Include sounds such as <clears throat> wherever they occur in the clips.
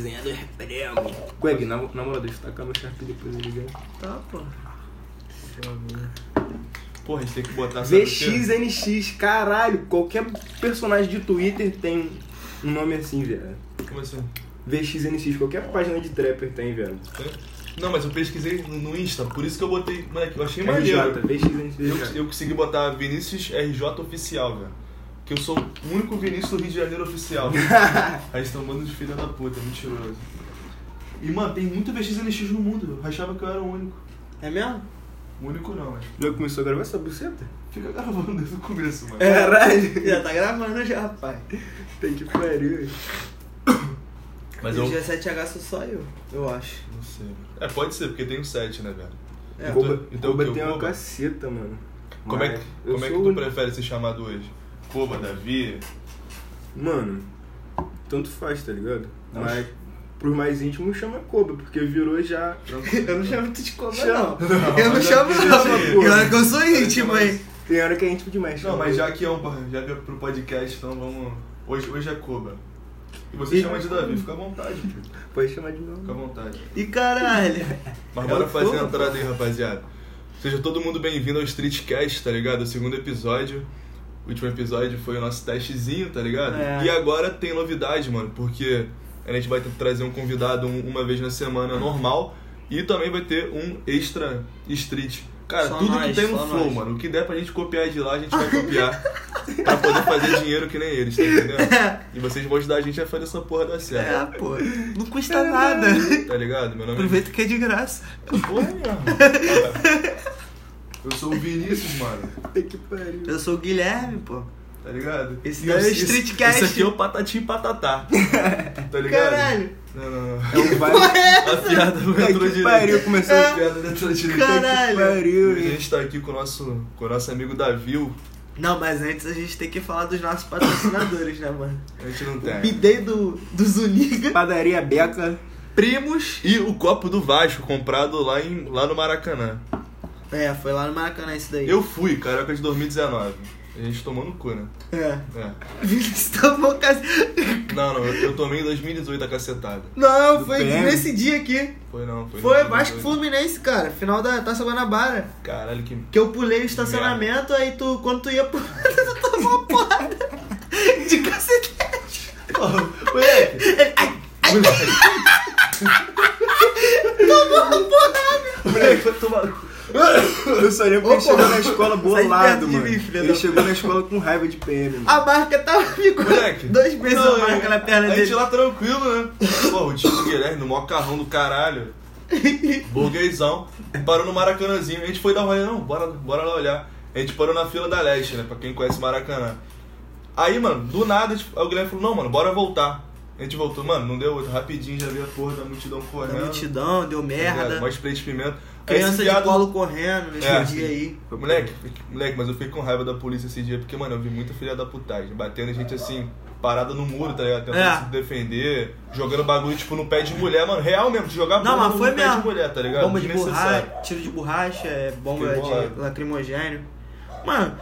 Resenha do prêmio. Greg, na, na moral, deixa eu tacar meu Sharpie depois eu ligar. Tá, pô. Porra, a gente tem que botar? VXNX, caralho, qualquer personagem de Twitter tem um nome assim, velho. Como assim? VXNX, qualquer página de trapper tem, velho. Não, mas eu pesquisei no, no Insta, por isso que eu botei. Moleque, eu achei RJ, maneiro. VXNX. Eu, eu consegui botar Vinícius RJ oficial, velho. Que eu sou o único Vinícius do Rio de Janeiro oficial. <laughs> Aí estão um bando de filha da puta, mentiroso. E, mano, tem muito VXNX no mundo. Eu achava que eu era o único. É mesmo? O único não, mas. Já começou a gravar essa buceta? Fica gravando desde o começo, mano. Caralho. Já tá gravando já, rapaz. Tem que pariu. <coughs> Mas eu. o G7H sou só eu, eu acho. Não sei. É, pode ser, porque tem o 7, né, velho? É. Então- Koba, então tem uma caceta, mano. Como é que, como é que tu prefere ser chamado hoje? Koba, Davi? Mano, tanto faz, tá ligado? Não. Mas pros mais íntimos chama Koba, porque virou já. <laughs> Eu não chamo tu de cobra, Chama. não. Eu não mas chamo, é não. porque- E olha que eu sou íntimo, hein? Tem hora que é íntimo demais. Não, mas já que é, um, já que é pro podcast, então vamos. Hoje, hoje é Koba. E você E- chama de Davi, fica à vontade, filho. Pode chamar de Fica à novo. vontade. E caralho. Mas É bora o fazer a entrada aí, rapaziada. Seja todo mundo bem-vindo ao Streetcast, tá ligado? O segundo episódio. O último episódio foi o nosso testezinho, tá ligado? É. E agora tem novidade, mano, porque a gente vai trazer um convidado um- uma vez na semana normal e também vai ter um extra street. Cara, Só tudo que nós, tem no flow, nós. mano. O que der pra gente copiar de lá, a gente vai copiar. <laughs> pra poder fazer dinheiro que nem eles, tá entendendo? <laughs> E vocês vão ajudar a gente a fazer essa porra dar certo. É, pô. Não custa nada. Tá ligado? Meu nome é Aproveita que é de graça. Porra mesmo. <laughs> Eu sou o Vinícius, mano. <laughs> Que pariu. Eu sou o Guilherme, pô. Tá ligado? Esse daí é o Streetcast. Esse aqui é o Patati e Patatá. <laughs> Tá ligado? Caralho. Não, não, não. É um vibe. A piada não entrou que direito. pariu, começou A a piada não entrou direito. Caralho. pariu. E a gente tá aqui com o nosso, com o nosso amigo Davi. o- Não, mas antes a gente tem que falar dos nossos patrocinadores, né, mano? A gente não tem. Bidei do, do Zuniga. Padaria Beca. Primos. E o copo do Vasco, comprado lá, em, lá no Maracanã. É, foi lá no Maracanã isso daí. Eu fui, Carioca de 2019. A gente tomou no cu, né? É. É. <laughs> Vinícius tomou cacete. Não, não, eu, eu tomei em 2018 a cacetada. Não, Do foi PM. nesse dia aqui. Foi não, foi. Foi 2018. Vasco Fluminense, cara. Final da Taça Guanabara. Caralho, que. Que eu pulei o estacionamento, aí tu, quando tu ia pro. tu tomou uma porrada de cacete. Moleque! Ele, ai, Moleque, foi tomar. Eu só lembro que ele Ô, chegou na escola bolado, mano. mim, filha ele da chegou na escola com raiva de PM, mano. a marca tava ficou Moleque. dois meses Não, a marca é- na perna A gente dele. lá tranquilo, né? Pô, o tio Guilherme, no maior carrão do caralho. <laughs> Burguesão. Parou no Maracanãzinho. A gente foi dar uma olhada, não, bora, bora lá olhar. A gente parou na fila da Leste, né? Pra quem conhece Maracanã. Aí, mano, do nada, tipo, aí o Guilherme falou, não, mano, bora voltar. A gente voltou, mano, não deu outro. Rapidinho já vi a porra da multidão Da correndo. multidão, deu tá merda. Mó spray de pimenta. Criança de colo correndo nesse É. dia aí. Moleque, moleque, mas eu fiquei com raiva da polícia esse dia, porque, mano, eu vi muita filha da putagem, batendo gente assim, parada no muro, tá ligado? Tentando É. se defender, jogando bagulho, tipo, no pé de mulher, mano, real mesmo, de jogar Não, bomba no foi pé mesmo. de mulher, tá ligado? Bomba de borracha, tiro de borracha, é, bomba de lacrimogênio. Mano,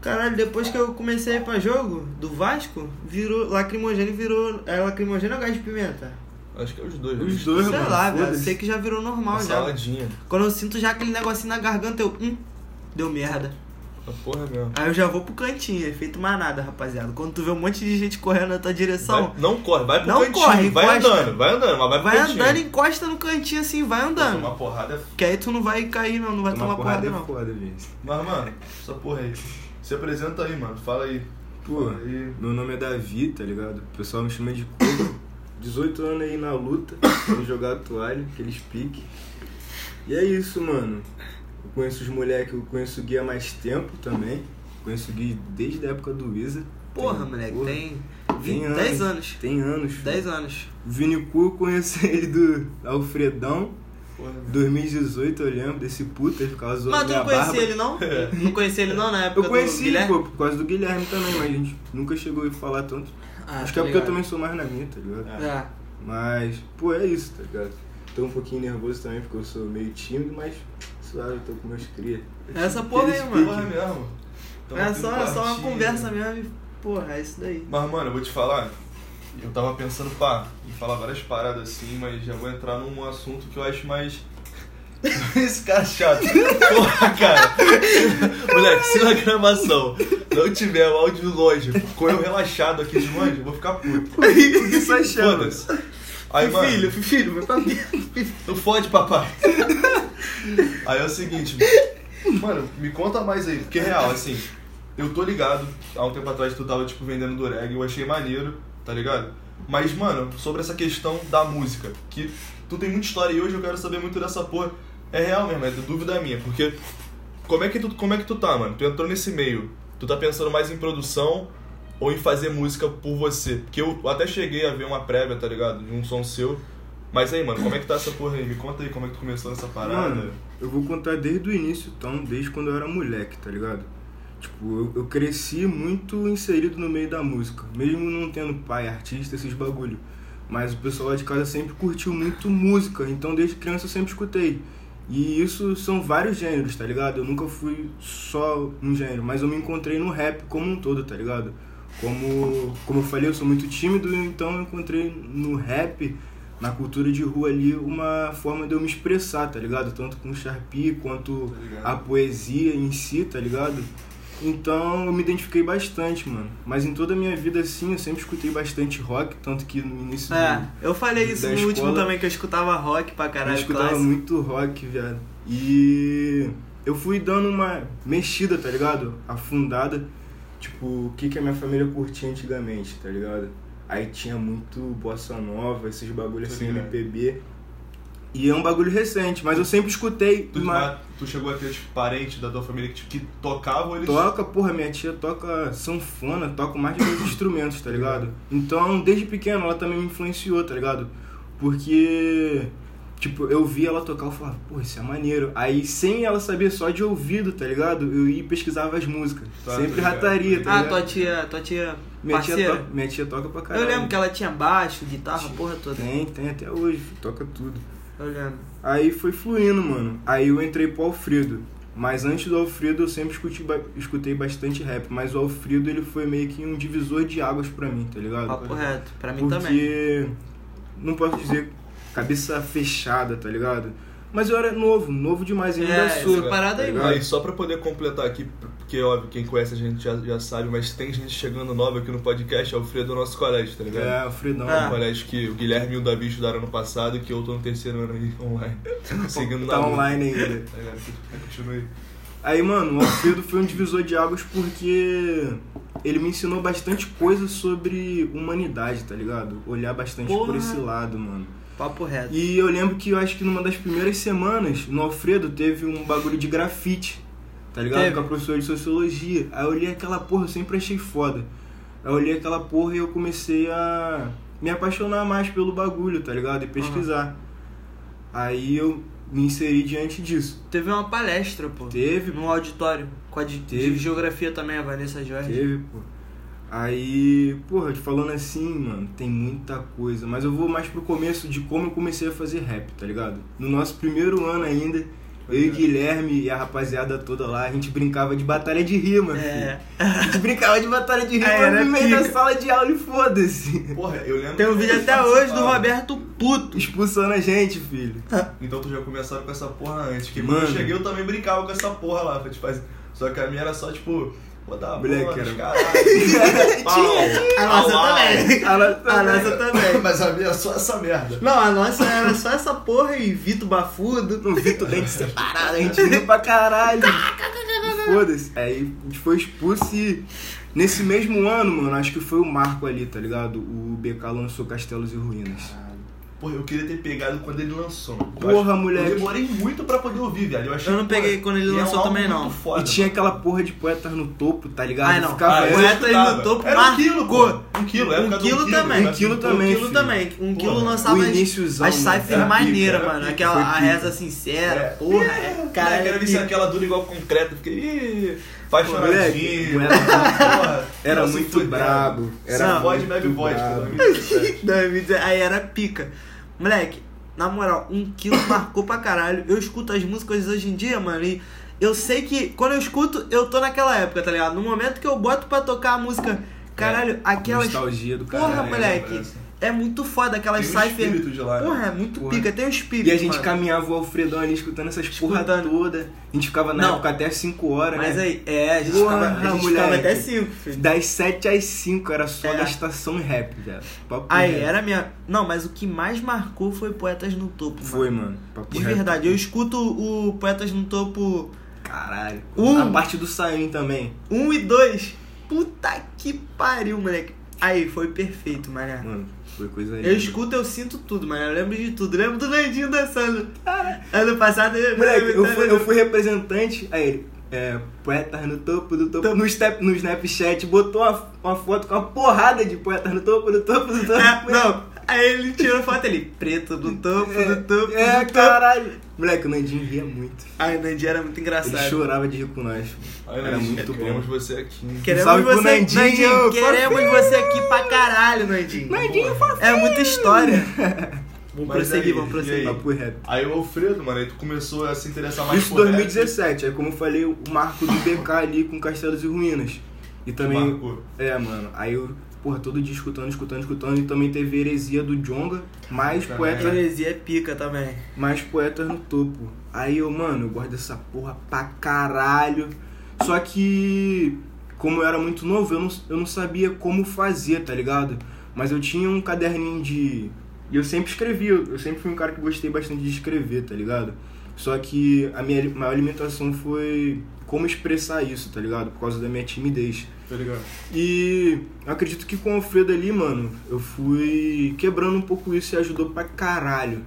caralho, depois que eu comecei a ir pra jogo do Vasco, virou. Lacrimogênio virou. É lacrimogênio ou gás de pimenta? Acho que é os dois. Os né? dois, Sei mano. lá, velho. Sei que já virou normal Uma já. saladinha. Quando eu sinto já aquele negocinho na garganta, eu. Hum, deu merda. A porra mesmo. Aí eu já vou pro cantinho, efeito manada, rapaziada. Quando tu vê um monte de gente correndo na tua direção, Vai- não corre, vai pro Não cantinho, corre, vai encosta. andando, vai andando, mas vai pro vai cantinho. andando, encosta no cantinho assim, vai andando. Uma porrada é Que aí tu não vai cair, não, não vai tomar, porrada, é não. foda, Vince. Mas, mano, essa porra aí. Se apresenta aí, mano, fala aí. Pô, Fala aí. meu nome é Davi, tá ligado? O pessoal me chama de. 18 anos aí na luta, vou jogar a toalha, aqueles piques. E é isso, mano. Eu conheço os moleques, eu conheço o Gui há mais tempo também. Conheço o Gui desde a época do Isa. Porra, Tem- moleque, porra, tem, tem 20, 10 anos. Tem anos. 10 anos. Vini Cu, eu conheço <laughs> ele do Alfredão. Porra, 2018 eu lembro desse puta, ele ficava zoando Mas tu não conhecia barba. ele, não? <laughs> Não conhecia ele, não, na época Eu conheci, do Guilherme? pô, por causa do Guilherme também, mas a gente nunca chegou a falar tanto. Ah, Acho que é porque eu também sou mais na minha, tá ligado? É. Mas, pô, é isso, tá ligado? Tô um pouquinho nervoso também, porque eu sou meio tímido, mas suave, tô com meus cria. Essa porra aí, mano. porra mesmo. Tamo É só, é só uma conversa mesmo e, porra, é isso daí. Mas, mano, eu vou te falar. eu tava pensando, pá, em falar várias paradas assim, mas já vou entrar num assunto que eu acho mais. <laughs> Esse cara é chato. Porra, cara. Moleque, se na gravação não tiver o áudio longe, com eu relaxado aqui de longe, eu vou ficar puto. <laughs> Isso é chato. Aí, mano, filho, filho, vai pra dentro. não fode, papai. Aí é o seguinte, mano, me conta mais aí, porque é real, assim, eu tô ligado, há um tempo atrás tu tava, tipo, vendendo dureg, eu achei maneiro, tá ligado? Mas, mano, sobre essa questão da música, que tu tem muita história e hoje eu quero saber muito dessa porra. É real mesmo, é dúvida minha, porque como é que tu, como é que tu tá, mano? Tu entrou nesse meio, tu tá pensando mais em produção ou em fazer música por você? Porque eu até cheguei a ver uma prévia, tá ligado? De um som seu. Mas aí, mano, como é que tá essa porra aí? Me conta aí como é que tu começou nessa parada. Mano, eu vou contar desde o início, então, desde quando eu era moleque, tá ligado? Tipo, eu, eu cresci muito inserido no meio da música, mesmo não tendo pai, artista, esses bagulho. Mas o pessoal lá de casa sempre curtiu muito música, então desde criança eu sempre escutei. E isso são vários gêneros, tá ligado? Eu nunca fui só um gênero, mas eu me encontrei no rap como um todo, tá ligado? Como, como eu falei, eu sou muito tímido, então eu encontrei no rap, na cultura de rua ali, uma forma de eu me expressar, tá ligado? Tanto com o Sharpie quanto Tá a poesia em si, tá ligado? Então eu me identifiquei bastante, mano. Mas em toda a minha vida, assim, eu sempre escutei bastante rock, tanto que no início É, do, eu falei isso no último escola. também, que eu escutava rock pra eu caralho, escutava clássico. muito rock, viado. E eu fui dando uma mexida, tá ligado? Afundada. Tipo, o que, que a minha família curtia antigamente, tá ligado? Aí tinha muito bossa nova, esses bagulhos assim, ligado. MPB. E é um bagulho recente, mas eu sempre escutei. Tu, uma... tu chegou a ter tipo, parente da tua família que, tipo, que tocavam eles. Toca, porra, minha tia toca sanfona, toca mais de dois <coughs> instrumentos, tá ligado? Então, desde pequeno, ela também me influenciou, tá ligado? Porque, tipo, eu via ela tocar, eu falava, pô, isso é maneiro. Aí, sem ela saber só de ouvido, tá ligado? Eu ia e pesquisava as músicas. Tá, Sempre tá rataria, tá Ah, ligado? tua tia, tua tia minha, tia minha tia toca pra caralho. eu lembro que ela tinha baixo, guitarra, porra toda. Tem, tem até hoje, toca tudo. Eu lembro. Aí foi fluindo, mano. Aí eu entrei pro Alfredo. Mas antes do Alfredo eu sempre escutei, escutei bastante rap. Mas o Alfredo ele foi meio que um divisor de águas pra mim, tá ligado? Papo reto, pra mim Porque também. não posso dizer cabeça fechada, tá ligado? Mas eu era novo, novo demais, ainda É, sou. essa parada aí, tá mano. Aí, só pra poder completar aqui, porque óbvio, quem conhece a gente já, já sabe, mas tem gente chegando nova aqui no podcast, é o Fredo do nosso colégio, tá ligado? É, Alfredão. Ah. Um colégio que o Guilherme e o Davi estudaram no passado e que eu tô no terceiro ano aí <laughs> online. Seguindo Tá na luta. online ainda. Tá ligado? Continua aí. Aí, mano, o Alfredo foi um divisor de águas porque ele me ensinou bastante coisa sobre humanidade, tá ligado? Olhar bastante por Porra. esse lado, mano. Papo reto. E eu lembro que eu acho que numa das primeiras semanas, no Alfredo, teve um bagulho de grafite, tá ligado? Teve. Com a professora de sociologia. Aí eu olhei aquela porra, eu sempre achei foda. Aí eu olhei aquela porra e eu comecei a me apaixonar mais pelo bagulho, tá ligado? E pesquisar. Aí eu me inseri diante disso. Teve uma palestra, pô. Teve, Num auditório. Com a de, de Teve. geografia também, a Vanessa Jorge. Teve, pô. Aí, porra, te falando assim, mano, tem muita coisa. Mas eu vou mais pro começo de como eu comecei a fazer rap, tá ligado? No nosso primeiro ano ainda, eu e Guilherme e a rapaziada toda lá, a gente brincava de batalha de rima, É. filho. A gente brincava de batalha de rima <laughs> É, era no meio da pica. sala de aula e foda-se. Porra, eu lembro. Tem um vídeo até hoje do. Roberto Puto. Expulsando a gente, filho. Então tu já começaram com essa porra antes. Que Mano. quando eu cheguei eu também brincava com essa porra lá. Pra te fazer. Só que a minha era só tipo. Vou dar a Moleque, porra nos era- caralho. <laughs> Pau, A nossa também. A nossa A nossa também. <laughs> Mas a minha é só essa merda. Não, a nossa era só essa porra e Vito Bafudo. No Vitor dente separado, a gente riu pra caralho. Foda-se. Aí a gente foi expulso e nesse mesmo ano, mano, acho que foi o marco ali, tá ligado? O BK lançou Castelos e Ruínas. Porra, eu queria ter pegado quando ele lançou. Eu Porra, acho- moleque. Eu demorei muito pra poder ouvir, velho. Eu, achei, Eu não peguei quando ele é um lançou álbum também, não. Foda, e tinha aquela porra de poetas no topo, tá ligado? Ai, não. Ficava Ah, eu Poetas no topo Era um quilo, pô. Um quilo, época Um do quilo também. Um quilo também, Um quilo também. Um quilo lançava o as, iníciozão, Era pica, maneiras, era mano. Aquela a reza sincera, É. porra. Cara, eu quero ver se aquela dura igual concreto. Fiquei, ih, Moleque, apaixonadinho. era- <laughs> porra. Era muito brabo. Era Era voz muito vodka. brabo. 2017. 2010, <laughs> Aí era pica. Moleque, na moral, um quilo <coughs> marcou pra caralho. Eu escuto as músicas hoje em dia, mano, e eu sei que quando eu escuto, eu tô naquela época, tá ligado? No momento que eu boto pra tocar a música Caralho, aquelas. Nostalgia do Porra, caralho. moleque. É muito foda aquelas Tem um cypher. espírito de lá, né? Porra, é muito Porra. pica. Tem um espírito. E a gente mano. caminhava o Alfredão ali escutando essas porra Escutando. toda. A gente ficava na Não. época até 5 horas, Mas né? aí, é, a gente, Porra, ficava, a gente ficava até 5, filho. Das 7 às 5 era só É. gastação rap, velho. Papo Aí, reto. era minha. Não, mas o que mais marcou foi Poetas no Topo. Foi, mano. Papo De reto. verdade, eu escuto o Poetas no Topo Caralho. Um. A parte do Saim também. 1 e 2. Puta que pariu, moleque. Aí, foi perfeito, mané. Mano, foi coisa Eu escuto, eu sinto tudo, mano. Eu lembro de tudo. Lembro do Nandinho dançando. Ano passado eu. Moleque, eu fui, eu fui representante, aí ele, é, poetas no topo do topo, no, step, no Snapchat, botou uma, uma foto com uma porrada de poetas no topo do topo do topo. É, não. Aí ele tirou foto ali. Preto do topo, do topo, É, do topo. caralho. Moleque, o Nandinho ria muito. Ai, o Nandinho era muito Ele engraçado. chorava de rir com nós. Aí, Era Nandinho, muito bom. Queremos você aqui. Queremos Salve pro você, Nandinho, Nandinho, queremos fofinho. você aqui pra caralho, Nandinho. Nandinho, É muita história. <laughs> Vamos Mas prosseguir, aí, vamos prosseguir. aí? Papo reto. Aí o Alfredo, mano, aí tu começou a se interessar mais Isso em por rap. 2017, aí como eu falei, o marco do BK ali com Castelos e Ruínas. E também. marcou. É, mano. Aí eu, porra, todo dia escutando, escutando, escutando. E também teve Heresia do Jonga, mais Também. poetas Heresia é pica também. mais poetas no topo. Aí eu, mano, eu gosto dessa porra pra caralho. Só que, como eu era muito novo, eu não, eu não sabia como fazer, tá ligado? Mas eu tinha um caderninho de. E eu sempre escrevia, eu eu sempre fui um cara que gostei bastante de escrever, tá ligado? Só que a minha maior limitação foi como expressar isso, tá ligado? Por causa da minha timidez. Tá ligado? E acredito que com o Alfredo ali, mano, eu fui quebrando um pouco isso e ajudou pra caralho.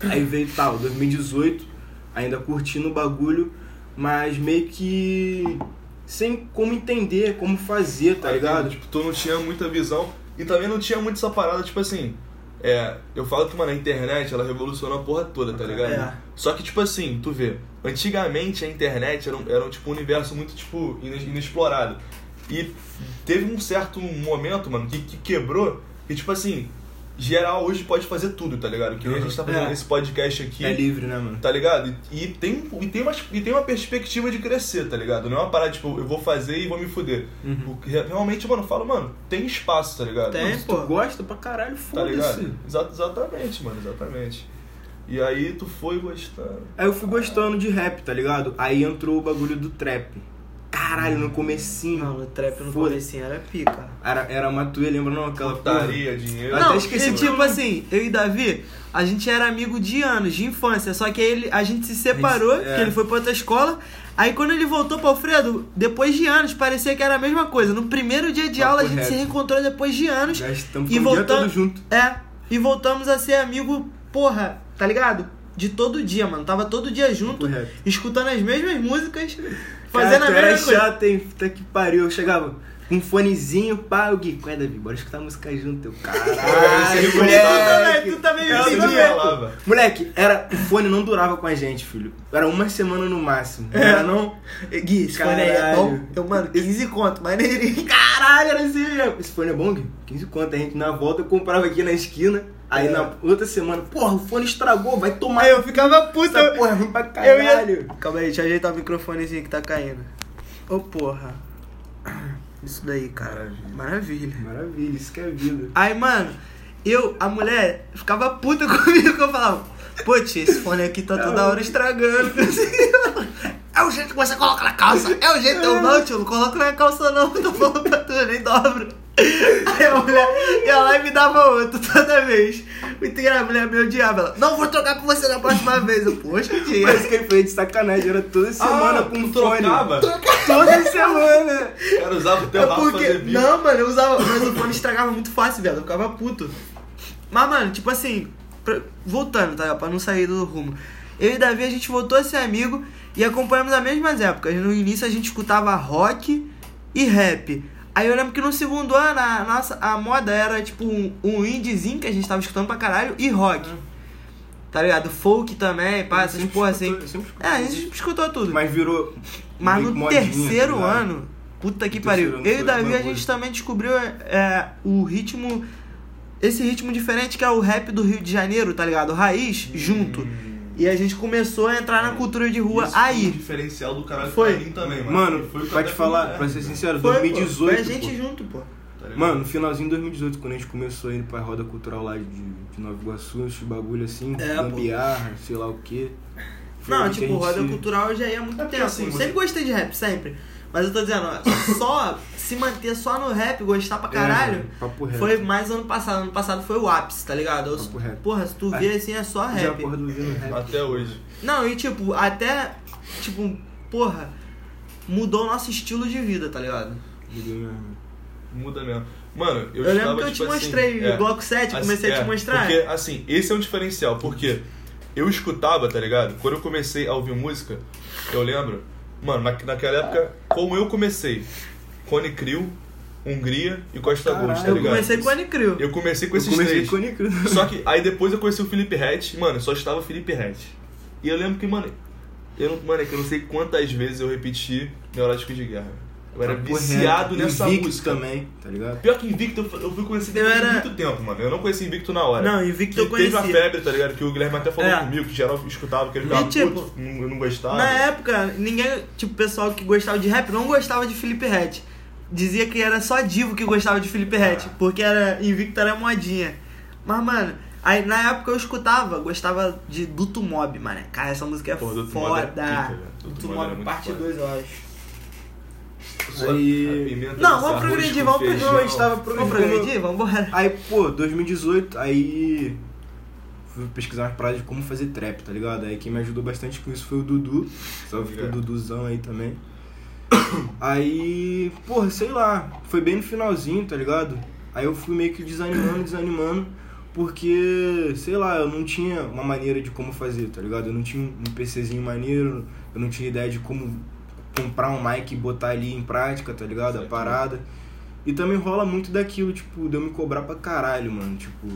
Aí veio tal, 2018, ainda curtindo o bagulho, mas meio que sem como entender, como fazer, tá Aí, ligado? Tipo, tu não tinha muita visão e também não tinha muito essa parada, tipo assim. É, eu falo que, mano, a internet, ela revolucionou a porra toda, tá ligado? É. Só que, tipo assim, tu vê, antigamente a internet era um, era um, tipo, um universo muito, tipo, inexplorado. E teve um certo momento, mano, que, que quebrou, que, tipo assim, geral hoje pode fazer tudo, tá ligado? Que nem a gente tá fazendo É. esse podcast aqui. É livre, né, mano? Tá ligado? E, e tem, e, tem uma, e tem uma perspectiva de crescer, tá ligado? Não é uma parada, tipo, eu vou fazer e vou me fuder. Uhum. Realmente, mano, eu falo, mano, tem espaço, tá ligado? Tem. Se pô. tu gosta pra caralho, Tá ligado? foda-se. Exa- exatamente, mano, exatamente. E aí tu foi gostando. Aí eu fui gostando de rap, tá ligado? Aí entrou o bagulho do trap. Caralho, no comecinho. Não, no trap no Foda. comecinho era pica. Era, era Matuê, lembra não? Aquela porra? Putaria, dinheiro. Eu até Não, esqueci e o tipo assim, eu e Davi, a gente era amigo de anos, de infância, só que aí ele, a gente se separou, gente- é. que ele foi pra outra escola. Aí quando ele voltou pro Alfredo, depois de anos, parecia que era a mesma coisa. No primeiro dia de Papo aula a gente reto. se reencontrou depois de anos. Já estamos E o todo junto. É, e voltamos a ser amigo, porra, tá ligado? De todo dia, mano. Tava todo dia junto, escutando as mesmas músicas, fazendo a mesma coisa. chato, hein? Puta que pariu. Eu chegava um fonezinho, pá, o Gui, é, Davi? Bora escutar música junto, teu <laughs> caralho, também, moleque. tu também Ela me não entendia. falava. Moleque, era, o fone não durava com a gente, filho. Era uma semana no máximo. É. Era não? Gui, esse fone aí é Caralho. bom? Eu, mano, 15 conto, maneirinho. <laughs> Caralho, era assim mesmo. Esse fone é bom, Gui? 15 conto. A gente na volta eu comprava aqui na esquina. Aí É. na outra semana, porra, o fone estragou, vai tomar. Aí eu ficava puta. Essa porra é ruim pra eu ia... caralho. Calma aí, deixa eu ajeitar o microfonezinho que tá caindo. Ô, porra. Isso daí, cara. Maravilha. Maravilha, isso que é vida. Aí, mano, eu, a mulher, ficava puta <laughs> comigo que eu falava, pô, tia, esse fone aqui tá toda hora estragando. É o jeito que você coloca na calça. É o jeito. Eu não, tio, não coloco na calça não. <laughs> Tô falando pra tu, eu nem dobro. Aí a mulher ia lá e me dava outro toda vez. Muito engraçado, a mulher me odiava. Ela, não vou trocar com você na próxima vez. Eu, poxa, tia. Parece que fez de sacanagem, era toda semana Ah, com um tu fone. trocava? Toda semana. O cara usava o teu É porque. Não, mano, eu usava. Mas o fone estragava muito fácil, velho. Eu ficava puto. Mas, mano, tipo assim. pra- voltando, tá? Pra não sair do rumo. Eu e Davi, a gente voltou a ser amigo e acompanhamos as mesmas épocas. No início a gente escutava rock e rap. Aí eu lembro que no segundo ano a, nossa, a moda era tipo um, um indiezinho que a gente tava escutando pra caralho e rock. Tá ligado? Folk também, pá, essas porra escutou- assim. É, a gente escutou tudo. Mas virou. Mas no terceiro tá ano, puta que pariu. Eu e Davi, a gente também descobriu é, o ritmo. Esse ritmo diferente que é o rap do Rio de Janeiro, tá ligado? Raiz, junto. E a gente começou a entrar na cultura de rua Isso foi um aí. diferencial do caralho Foi. pra mim também, mano. Mano, Foi pra te falar, falei, pra né? ser sincero, Foi, pô, 2018. foi a gente pô, junto, pô. ligado? Mano, no finalzinho de 2018, quando a gente começou a ir pra roda cultural lá de, de Nova Iguaçu, esses bagulho assim, É, pô. gambiarra, sei lá o quê. Foi Não, aí tipo, gente roda se- cultural eu já ia há muito É tempo. assim, você- sempre gostei de rap, sempre. Mas eu tô dizendo, ó, só se manter só no rap, gostar pra É, caralho, reto. foi mais ano passado. Ano passado foi o ápice, tá ligado? Eu- Papo reto. porra, se tu Ah, vê assim, é só Já rap. porra do Vino Rap. Até hoje. Não, e tipo, até, tipo, porra, mudou o nosso estilo de vida, tá ligado? Mudou mesmo. Muda mesmo. Mano, eu, Eu, lembro que eu te tipo assim, mostrei é, o Bloco 7, assim, comecei a é, te mostrar. Porque, assim, esse é um diferencial, porque eu escutava, tá ligado? Quando eu comecei a ouvir música, eu lembro, mano, na, naquela época, como eu comecei, Cone Crew, Hungria e Costa Caralho, Gold, tá eu ligado? comecei com o Anicrio. Eu comecei com Eu esses comecei três. com. <laughs> Só que aí depois eu conheci o Felipe Hatch, mano, só estava o Felipe Hatch. E eu lembro que, mano, eu não, mano, é que eu não sei quantas vezes eu repeti Neurótico de Guerra. Eu era Papo viciado nessa Invicto música. também, tá ligado? Pior que Invicto, eu eu fui conhecer Eu depois de era- muito tempo, mano. Eu não conheci Invicto na hora. Não, Invicto que eu Teve uma febre, tá ligado? Que o Guilherme até falou É. comigo, que geral escutava, que ele ficava tipo, puto, não- eu não gostava. Na época, ninguém, tipo, o pessoal que gostava de rap não gostava de Felipe Ret. Dizia que era só Divo que gostava de Felipe Ret, Ah. porque era Invicto era modinha. Mas, mano, aí na época eu escutava, gostava de Duto Mob, mano. Cara, essa música é Pô, Duto foda. Mob é pica. Duto Duto Mob parte foda. 2, eu acho. Aí- Não, vamos progredir, vamos progredir. a gente tava pro- Vamos progredir? Vambora. Aí, pô, 2018, aí fui pesquisar umas paradas de como fazer trap, tá ligado? Aí quem me ajudou bastante com isso foi o Dudu. Salve pro. Duduzão aí também. Aí, porra, sei lá, foi bem no finalzinho, tá ligado? Aí eu fui meio que desanimando, desanimando, porque, sei lá, eu não tinha uma maneira de como fazer, tá ligado? Eu não tinha um PCzinho maneiro, eu não tinha ideia de como comprar um mic e botar ali em prática, tá ligado? A parada. E também rola muito daquilo, tipo, de eu me cobrar pra caralho, mano. Tipo,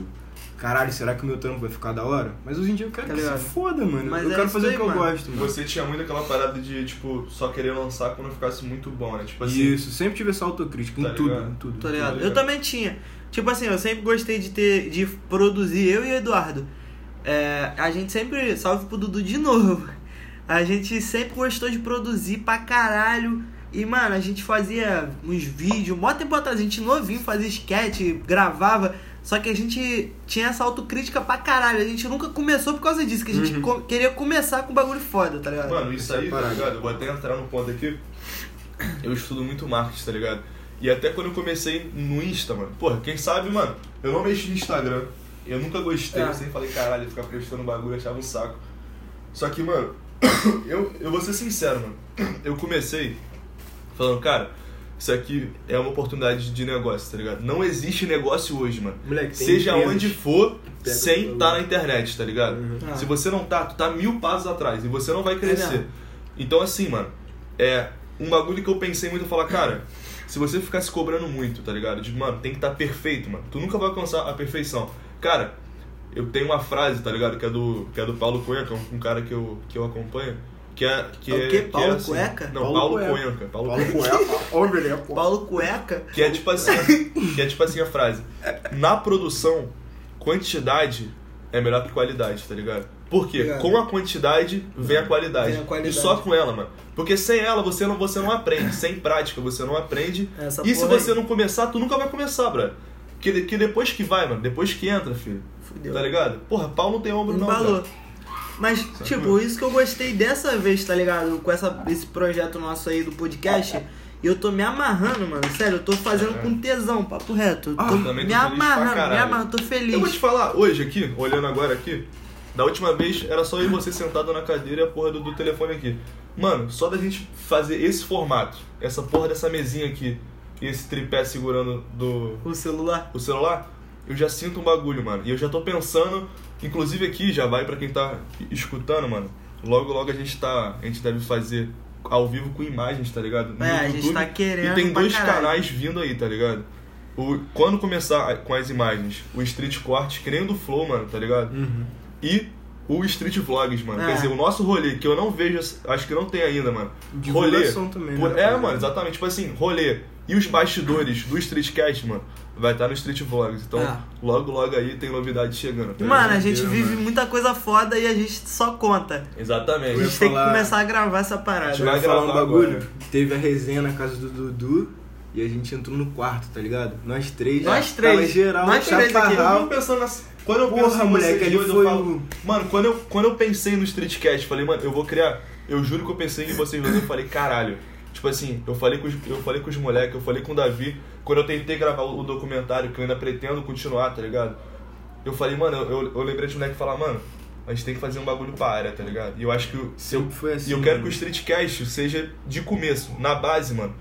caralho, será que o meu trampo vai ficar da hora? Mas hoje em dia eu quero Tá que se foda, mano. Mas eu é quero fazer aí, o que eu mano. gosto, mano. Você tinha muito aquela parada de, tipo, só querer lançar quando ficasse muito bom, né? Tipo assim. Isso, sempre tive essa autocrítica, em Tá tudo, ligado? em tudo. Tô ligado? ligado. Eu também tinha. Tipo assim, eu sempre gostei de ter. de produzir, eu e o Eduardo. É, a gente sempre. Salve pro Dudu de novo. <laughs> A gente sempre gostou de produzir pra caralho. E, mano, a gente fazia uns vídeos, mó tempo atrás, a gente novinho fazia sketch, gravava. Só que a gente tinha essa autocrítica pra caralho. A gente nunca começou por causa disso, que a gente Uhum. co- queria começar com bagulho foda, tá ligado? Mano, isso aí, Essa tá ligado? Eu vou até entrar no ponto aqui. Eu estudo muito marketing, tá ligado? E até quando eu comecei no Insta, mano. Porra, quem sabe, mano, eu não mexi no Instagram. Eu nunca gostei, É. eu sempre falei, caralho, ficar prestando bagulho, achava um saco. Só que, mano, <coughs> eu, eu vou ser sincero, mano. Eu comecei falando, cara, isso aqui é uma oportunidade de negócio, tá ligado? Não existe negócio hoje, mano. Moleque, tem Seja empresas onde for, sem estar valor. na internet, tá ligado? Uhum. Ah. Se você não tá, tu tá mil passos atrás e você não vai crescer. mesmo. então, assim, mano, é um bagulho que eu pensei muito, eu falar, cara, se você ficar se cobrando muito, tá ligado? De, mano, tem que estar perfeito, mano. Tu nunca vai alcançar a perfeição. Cara, eu tenho uma frase, tá ligado? Que é do, que é do Paulo Cuenca, um, um cara que eu, que eu acompanho. Que é. Que É o é, quê? que Paulo é assim- Cueca? Não, Paulo Paulo, Cueca. Cuenca. Paulo, Paulo. Cueca. Onde ele é, pô? Paulo Cueca? Que é tipo assim, <laughs> que é tipo assim a frase. Na produção, quantidade é melhor que qualidade, tá ligado? Por quê? Com a quantidade vem a qualidade. Vem a qualidade. E só com ela, mano. Porque sem ela você não, você não aprende. Sem prática você não aprende. Essa e se porra aí. você não começar, tu nunca vai começar, brother. Que, que depois que vai, mano, depois que entra, filho. Fudeu. Tá ligado? Porra, pau não tem ombro não, Embalou. cara. Mas, tipo, isso que eu gostei dessa vez, tá ligado? Com essa, esse projeto nosso aí do podcast. E eu tô me amarrando, mano. Sério, eu tô fazendo com tesão, papo reto. Eu tô Ah, também tô me amarrando, me amarrando, tô feliz. Eu vou te falar, hoje aqui, olhando agora aqui, da última vez era só eu e você sentado na cadeira e a porra do, do telefone aqui. Mano, só da gente fazer esse formato, essa porra dessa mesinha aqui e esse tripé segurando do O celular. o celular, eu já sinto um bagulho, mano. E eu já tô pensando, inclusive aqui, já vai pra quem tá escutando, mano. Logo, logo a gente tá. A gente deve fazer ao vivo com imagens, tá ligado? No É, a gente tá querendo E tem dois caralho. canais vindo aí, tá ligado? O, quando começar com as imagens, o Street Corte, que nem o do Flow, mano, tá ligado? Uhum. E o Street Vlogs, mano. É. Quer dizer, o nosso rolê, que eu não vejo, acho que não tem ainda, mano. Rolê. Divulgação também, Por- né, é, mano, exatamente. Tipo assim, rolê. E os bastidores do Streetcast, mano, vai estar no Street Vlogs. Então, É. logo, logo aí tem novidade chegando. tá Mano, a gente vive mano. muita coisa foda e a gente só conta. A Exatamente. ia gente tem que falar- começar a gravar essa parada. gente Eu vai falar um bagulho. agora. Teve a resenha na casa do Dudu. e a gente entrou no quarto, tá ligado? Nós três. Nós três. Tava geral, Nós três aqui. Eu pensando nessa. Quando eu Porra, penso moleque, ali foi eu falo. o- Mano, quando eu, quando eu pensei no Streetcast, falei, mano, eu vou criar. Eu juro que eu pensei em vocês dois, eu falei, caralho. Tipo assim, eu falei com os, eu falei com os moleques, eu falei com o Davi, quando eu tentei gravar o, documentário, que eu ainda pretendo continuar, tá ligado? Eu falei, mano, eu, eu, lembrei de moleque falar, mano, a gente tem que fazer um bagulho pra área, tá ligado? E eu acho que o- se eu, foi assim. e eu quero que o. Streetcast seja de começo, na base, mano.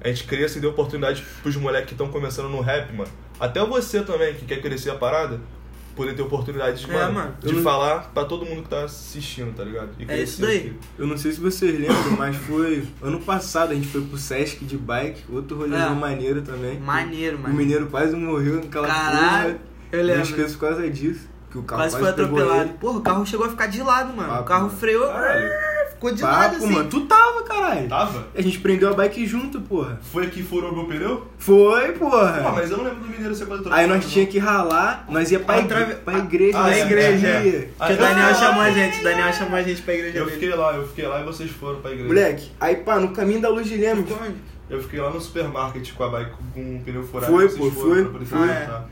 A gente cresça e dê oportunidade pros moleques que estão começando no rap, mano. Até você também, que quer crescer a parada, poder ter oportunidade de, É, mano, mano. de não- falar pra todo mundo que tá assistindo, tá ligado? E É isso daí. aqui. Eu não sei se vocês lembram, mas foi ano passado, a gente foi pro Sesc de bike, outro rolezão É. maneiro também. Maneiro, O mano. mineiro quase morreu naquela Caralho, porra. eu Não lembro. esqueço por causa disso. Que o carro Quase quase, foi atropelado. Porra, o carro chegou a ficar de lado, mano. o carro mano. freou, Caralho. Ficou de lado Papo, assim. mano. Tu tava, caralho. Tava? A gente prendeu a bike junto, porra. Foi aqui e furou meu pneu? Foi, Pô, porra. mas eu não lembro do mineiro ser quase Aí nós tinha que ralar, nós ia pra, Ah, igre- pra igreja. Ah, né? é, igreja. Ia. Ah, Que o Daniel Ah, chamou a gente, o Daniel chamou a gente pra igreja Eu dele. fiquei lá, eu fiquei lá e vocês foram pra igreja. Moleque, aí pá, no caminho da luz de Lemos? Eu fiquei lá no supermarket com a bike com um pneu furado. Foi, pô, foi, pra poder foi. consertar.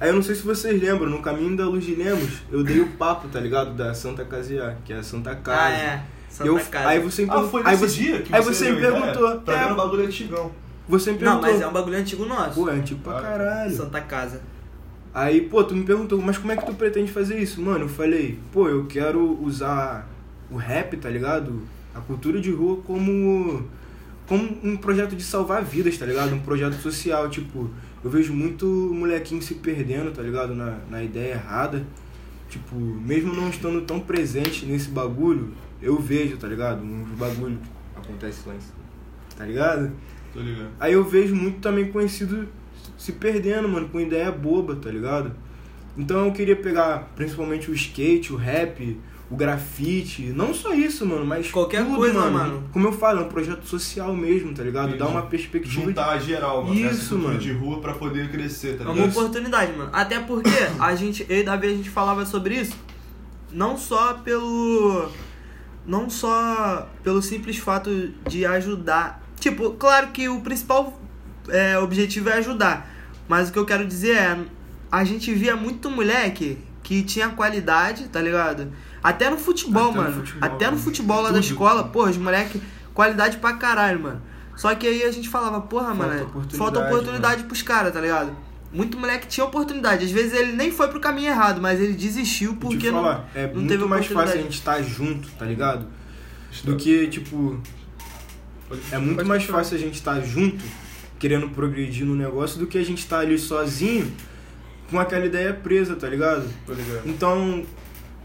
Aí eu não sei se vocês lembram, no caminho da Luz de Lemos, eu dei o papo, tá ligado? Da Santa Casia, que é a Santa Casa. Ah, é. Santa Eu, Casa. aí você me Ah, pergun- foi aí nesse você, dia que aí você você me ideia? perguntou. Pra mim é, era um bagulho antigão. você me Não, perguntou. mas é um bagulho antigo nosso. Pô, é antigo pra Ah, caralho. Santa Casa. Aí, pô, tu me perguntou, mas como é que tu pretende fazer isso? Mano, eu falei, pô, eu quero usar o rap, tá ligado? A cultura de rua como como um projeto de salvar vidas, tá ligado? Um projeto social, tipo, eu vejo muito molequinho se perdendo, tá ligado? Na, na ideia errada. Tipo, mesmo não estando tão presente nesse bagulho, eu vejo, tá ligado? Uns bagulho que acontece lá em cima, tá ligado? Tô ligado. Aí eu vejo muito também conhecido se perdendo, mano, com ideia boba, tá ligado? Então eu queria pegar principalmente o skate, o rap, o grafite, não só isso, mano, mas Qualquer tudo, coisa, mano. mano. Como eu falo, é um projeto social mesmo, tá ligado? Dá uma perspectiva de... Juntar geral, mano. Isso, mano. de rua pra poder crescer, tá É uma ligado? oportunidade, mano. Até porque a gente, eu e Davi, a gente falava sobre isso, não só pelo. Não só pelo simples fato de ajudar. Tipo, claro que o principal é, objetivo é ajudar. Mas o que eu quero dizer é. A gente via muito moleque que tinha qualidade, tá ligado? Até no futebol, Até no mano. futebol, Até no mano. futebol lá da Tudo. escola, pô, os moleque, qualidade pra caralho, mano. Só que aí a gente falava, porra, Falta mano, oportunidade, falta oportunidade pros caras, tá ligado? Muito moleque tinha oportunidade. Às vezes ele nem foi pro caminho errado, mas ele desistiu porque não, falar, é não muito teve mais fácil a gente estar junto, tá ligado? Do que, tipo, é muito mais fácil a gente estar junto, querendo progredir no negócio, do que a gente estar ali sozinho, com aquela ideia presa, tá ligado? Então,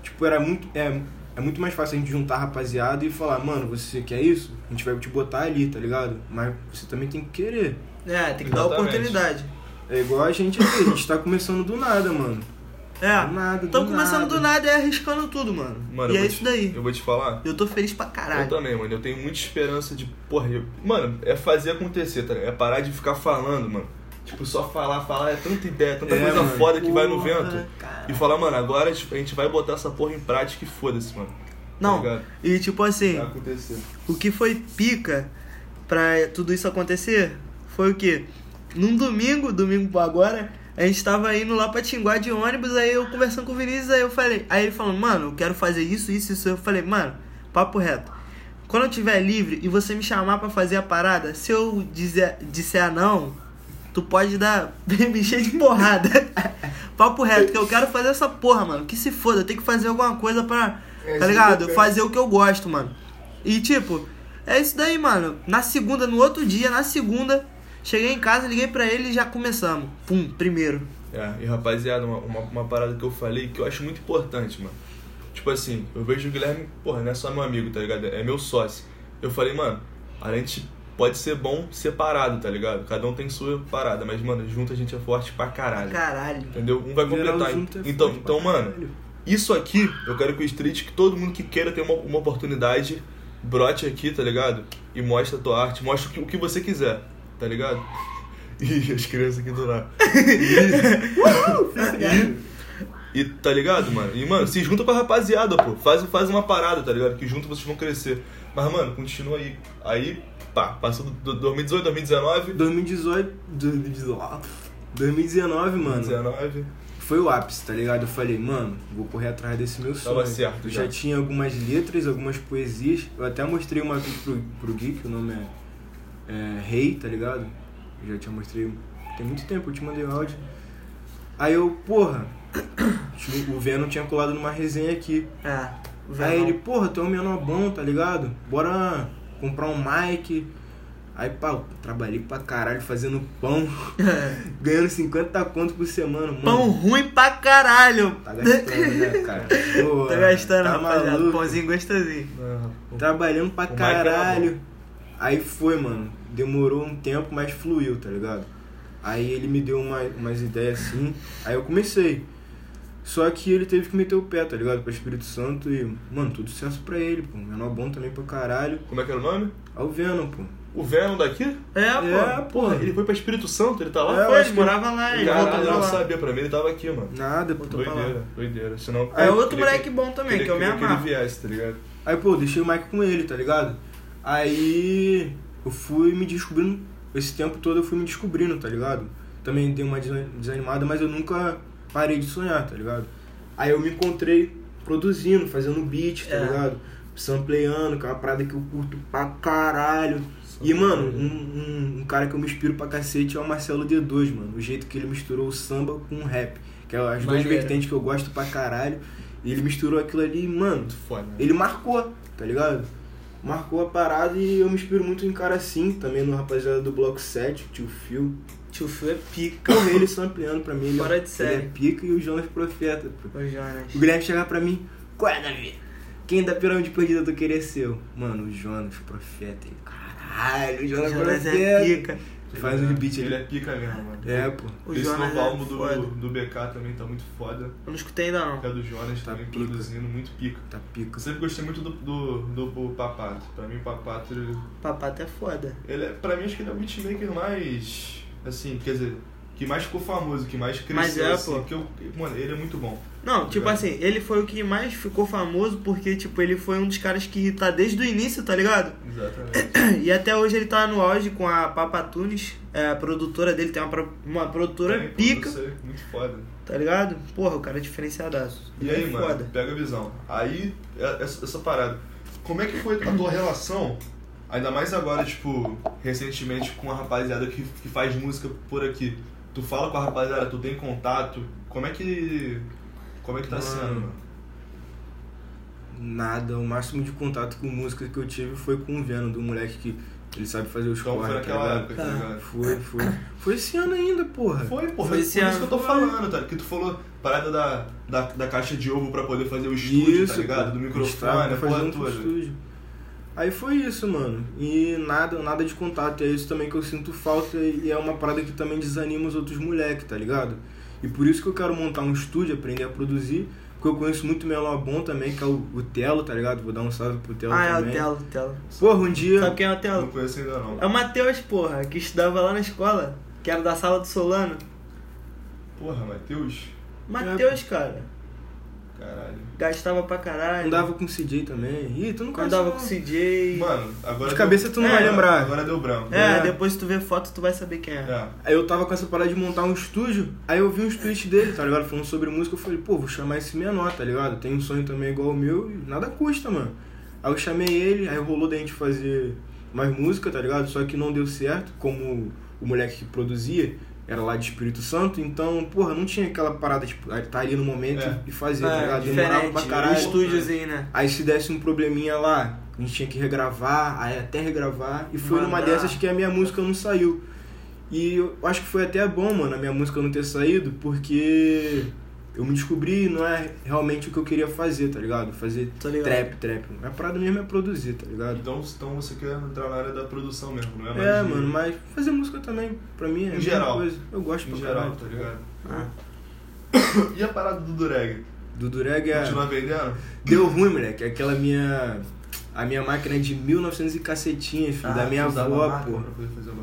tipo, era muito. É, é muito mais fácil a gente juntar a rapaziada e falar, mano, você quer isso? A gente vai te botar ali, tá ligado? Mas você também tem que querer. É, tem que dar Exatamente. oportunidade. É igual a gente aqui, a gente tá começando do nada, mano. É. Do nada, do Estamos começando nada. do nada e arriscando tudo, mano. Mano, e eu é vou isso te- daí. Eu vou te falar. Eu tô feliz pra Eu caralho. também, mano. Eu tenho muita esperança de. Porra, eu... mano, é fazer acontecer, tá ligado? É parar de ficar falando, mano. Tipo, só falar, falar, é tanta ideia, tanta É, coisa mano. foda que vai no Porra, vento. cara. E falar, mano, agora a gente vai botar essa porra em prática e foda-se, mano. Não, Tá e tipo assim, Vai acontecer. o que foi pica pra tudo isso acontecer foi o quê? Num domingo, domingo pra agora, a gente tava indo lá pra Tinguá de ônibus, aí eu conversando com o Vinícius, aí eu falei, aí ele falou, mano, eu quero fazer isso, isso, isso. Eu falei, mano, papo reto. Quando eu tiver livre e você me chamar pra fazer a parada, se eu dizer, disser ah, não, tu pode dar <laughs> me encher de porrada. <laughs> papo reto, que eu quero fazer essa porra, mano. Que se foda, eu tenho que fazer alguma coisa pra. Tá ligado? Fazer o que eu gosto, mano. E tipo, é isso daí, mano. Na segunda, no outro dia, na segunda, cheguei em casa, liguei pra ele e já começamos. Pum, primeiro. É, e rapaziada, uma, uma, uma parada que eu falei que eu acho muito importante, mano. Tipo assim, eu vejo o Guilherme, porra, não é só meu amigo, tá ligado? É meu sócio. Eu falei, mano, a gente pode ser bom separado, tá ligado? Cada um tem sua parada, mas, mano, junto a gente é forte pra caralho. Caralho. Entendeu? Um vai completar. junto é Então, forte então pra mano, caralho. isso aqui, eu quero que o Street, que todo mundo que queira ter uma, uma oportunidade, brote aqui, tá ligado? E mostre a tua arte, mostre o que, o que você quiser, tá ligado? Ih, <laughs> as crianças aqui do lado. E, E tá ligado, mano? E, mano, se junta com a rapaziada, pô. Faz, faz uma parada, tá ligado? Que junto vocês vão crescer. Mas, mano, continua aí. Aí, pá, passou do, do 2018, 2019. 2018, 2019, 2019, mano. 2019. Foi o ápice, tá ligado? Eu falei, mano, vou correr atrás desse meu sonho. Tava certo já. já tinha algumas letras, algumas poesias. Eu até mostrei uma vez pro, pro Gui, que o nome é, é Rei, tá ligado? Eu já tinha mostrei tem muito tempo, eu te mandei o áudio. Aí eu, porra, <coughs> o Venom tinha colado numa resenha aqui. É. o Aí ele, porra, tu é um menor bom, tá ligado? Bora comprar um mic. Aí, pá, eu trabalhei pra caralho fazendo pão, <laughs> ganhando 50 conto por semana, mano. Pão ruim pra caralho. Tá gastando, né, <laughs> cara? Pô, Tá gastando, tá rapaziada. maluco. Pãozinho gostosinho. Trabalhando pra O caralho. Aí foi, mano. Demorou um tempo, mas fluiu, tá ligado? Aí ele me deu uma, umas ideias assim. Aí eu comecei. Só que ele teve que meter o pé, tá ligado? Pra Espírito Santo e, mano, tudo sucesso pra ele, pô. Menor bom também pra caralho. Como é que era o nome? Aí o Venom, pô. O Venom daqui? É, É, pô. Porra, ele foi pra Espírito Santo, ele tá lá? É, eu Foi, ele que- morava lá, ele voltou Caralho, eu pra não lá. sabia, pra mim ele tava aqui, mano. Nada, pô. Lá. Doideira, doideira. Senão. É eu outro moleque bom também, queria- que eu me queria que ele amarro. viesse, tá ligado? Aí, pô, eu deixei o mic com ele, tá ligado? Aí eu fui me descobrindo. Esse tempo todo eu fui me descobrindo, tá ligado? Também dei uma desa- desanimada, mas eu nunca parei de sonhar, tá ligado? Aí eu me encontrei produzindo, fazendo beat, tá É. ligado? Sampleando, que é uma parada que eu curto pra caralho. E, mano, um, um, um cara que eu me inspiro pra cacete é o Marcelo D2, mano. O jeito que ele misturou o samba com o rap. Que é as duas vertentes que eu gosto pra caralho. E ele misturou aquilo ali, e, mano, foda. né? ele marcou, tá ligado? Marcou a parada e eu me inspiro muito em cara assim, também no rapaziada do Bloco 7, o tio Phil. Tio Phil é pica. Porra, ele sampleando pra mim, ele, Fora de ele série. é pica e o Jonas Profeta. Ô, Jonas. O Guilherme chegar pra mim, qual é, Davi? Quem da pirâmide perdida tu queria ser? Eu, Mano, o Jonas Profeta. Ele, caralho, o Jonas, Jonas Profeta. é pica. Faz uns beats Ele é pica mesmo, mano. É, pô. O Esse Jonas novo é álbum do, do BK também tá muito foda. Eu não escutei ainda não. É do Jonas Tá também pica. produzindo muito pica. Tá Eu pica. sempre gostei muito do, do, do, do Papato. Pra mim, o Papato, ele, Papato é foda. ele é, pra mim, acho que ele é o beatmaker mais. Assim, quer dizer, que mais ficou famoso, que mais cresceu. Mas é, assim, pô. Que eu, mano, ele é muito bom. Não, tipo Ligado? assim, ele foi o que mais ficou famoso porque, tipo, ele foi um dos caras que tá desde o início, tá ligado? Exatamente. <clears throat> E até hoje ele tá no auge com a Papa Tunes, é, a produtora dele tem uma, uma produtora Tem, pica, sei, Muito foda. tá ligado? Porra, o cara é diferenciadaço. E aí, É mano, foda. pega a visão. Aí, é- essa, essa parada. Como é que foi a tua relação, ainda mais agora, tipo, recentemente, com a rapaziada que, que faz música por aqui? Tu fala com a rapaziada, tu tem contato, como é que. Como é que tá Mano, sendo, mano? Nada, o máximo de contato com música que eu tive foi com o Venom, do moleque que ele sabe fazer os Então foi tá naquela ligado? época, tá ligado? Foi, foi. Foi esse ano ainda, porra. Foi, porra. Foi esse por ano. isso que eu tô falando, tá? Que tu falou parada da, da, da caixa de ovo pra poder fazer o estúdio, tá ligado? pô. Do A gente microfone, a porra toda. estúdio. Aí foi isso, mano. E nada, nada de contato. E é isso também que eu sinto falta e é uma parada que também desanima os outros moleques, tá ligado? E por isso que eu quero montar um estúdio, aprender a produzir. Porque eu conheço muito menor bom também, que é o, o Telo, tá ligado? Vou dar um salve pro Telo Ah, é também. o Telo, o Telo. Porra, um dia. Sabe quem é o Não Telo? conheço ainda não. É o Matheus, porra, que estudava lá na escola, que era da sala do Solano. Porra, Matheus. Matheus, cara. Caralho. Gastava pra caralho. Andava com o CJ também. Ih, tu não conhece Andava não. com o CJ. Mano, agora. De cabeça tu não É, vai lembrar. Agora deu branco. É, É. depois se tu ver foto, tu vai saber quem é. É. Aí eu tava com essa parada de montar um estúdio, aí eu vi uns tweets dele, tá ligado? Falando sobre música, eu falei, pô, vou chamar esse menor, tá ligado? Tem um sonho também igual o meu e nada custa, mano. Aí eu chamei ele, aí rolou da gente fazer mais música, tá ligado? Só que não deu certo, como o moleque que produzia era lá de Espírito Santo, então, porra, não tinha aquela parada, tipo, tá ali no momento É. e fazer, tá É, ligado? Demorava pra caralho. estúdiozinho, né? Aí se desse um probleminha lá, a gente tinha que regravar, aí até regravar, e foi numa dessas que a minha música não saiu. E eu acho que foi até bom, mano, a minha música não ter saído, porque eu me descobri e não é realmente o que eu queria fazer, tá ligado? Fazer Tô ligado. trap, trap. A parada mesmo é produzir, tá ligado? Então, então você quer entrar na área da produção mesmo, não é mais. É, de- mano, mas fazer música também, pra mim, é a Em mesma geral. coisa. Eu gosto Em pra geral, caralho. tá ligado? Ah. <coughs> E a parada do Dureg? Do Dureg é... Continua vendendo? Deu ruim, moleque. Aquela minha... A minha máquina é de 1900 e cacetinha, filho, Ah, da minha avó, pô.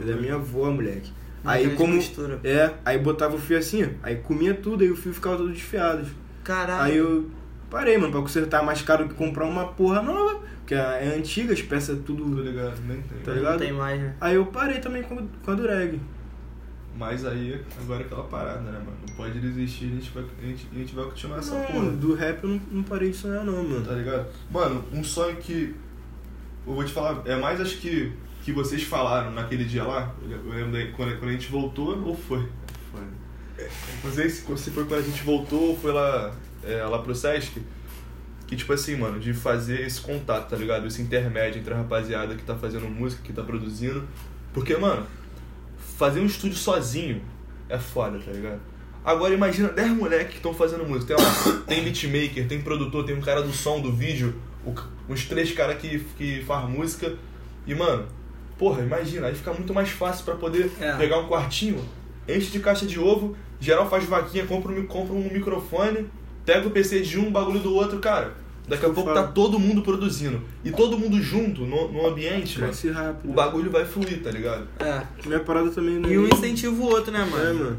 É da minha avó, moleque. Aí como. costura. É, aí botava o fio assim, ó, aí comia tudo, aí o fio ficava todo desfiado. Caralho. Aí eu parei, mano, pra consertar é mais caro que comprar uma porra nova, porque é antiga, as peças Tô tudo. ligado, nem tem. Tá Não ligado? tem mais, né? Aí eu parei também com, com a Dureg. Mas aí, agora é aquela parada, né, mano? Não pode desistir, a gente vai, a gente, a gente vai continuar essa Não, porra. do rap eu não, não parei de sonhar não, mano. Tá ligado? Mano, um sonho que. Eu vou te falar, é mais acho que. Que vocês falaram naquele dia lá. Eu lembro daí, quando, quando a gente voltou, ou foi? Foi. Não sei se, se foi quando a gente voltou ou foi lá, é, lá pro Sesc. Que tipo assim, mano, de fazer esse contato, tá ligado? Esse intermédio entre a rapaziada que tá fazendo música, que tá produzindo. Porque, mano, fazer um estúdio sozinho é foda, tá ligado? Agora imagina 10 moleques que estão fazendo música. Tem, tem beatmaker, tem produtor, tem um cara do som, do vídeo, uns três caras que, que faz música. E, mano, porra, imagina, aí fica muito mais fácil pra poder É. pegar um quartinho, enche de caixa de ovo, geral faz vaquinha, compra um, compra um microfone, pega o PC de um, bagulho do outro, cara. Daqui a pouco tá todo mundo produzindo. E todo mundo junto, no, no ambiente, mano, Cresce rápido. o bagulho vai fluir, tá ligado? É. Minha parada também não E um incentiva o outro, né, mano? É, mano.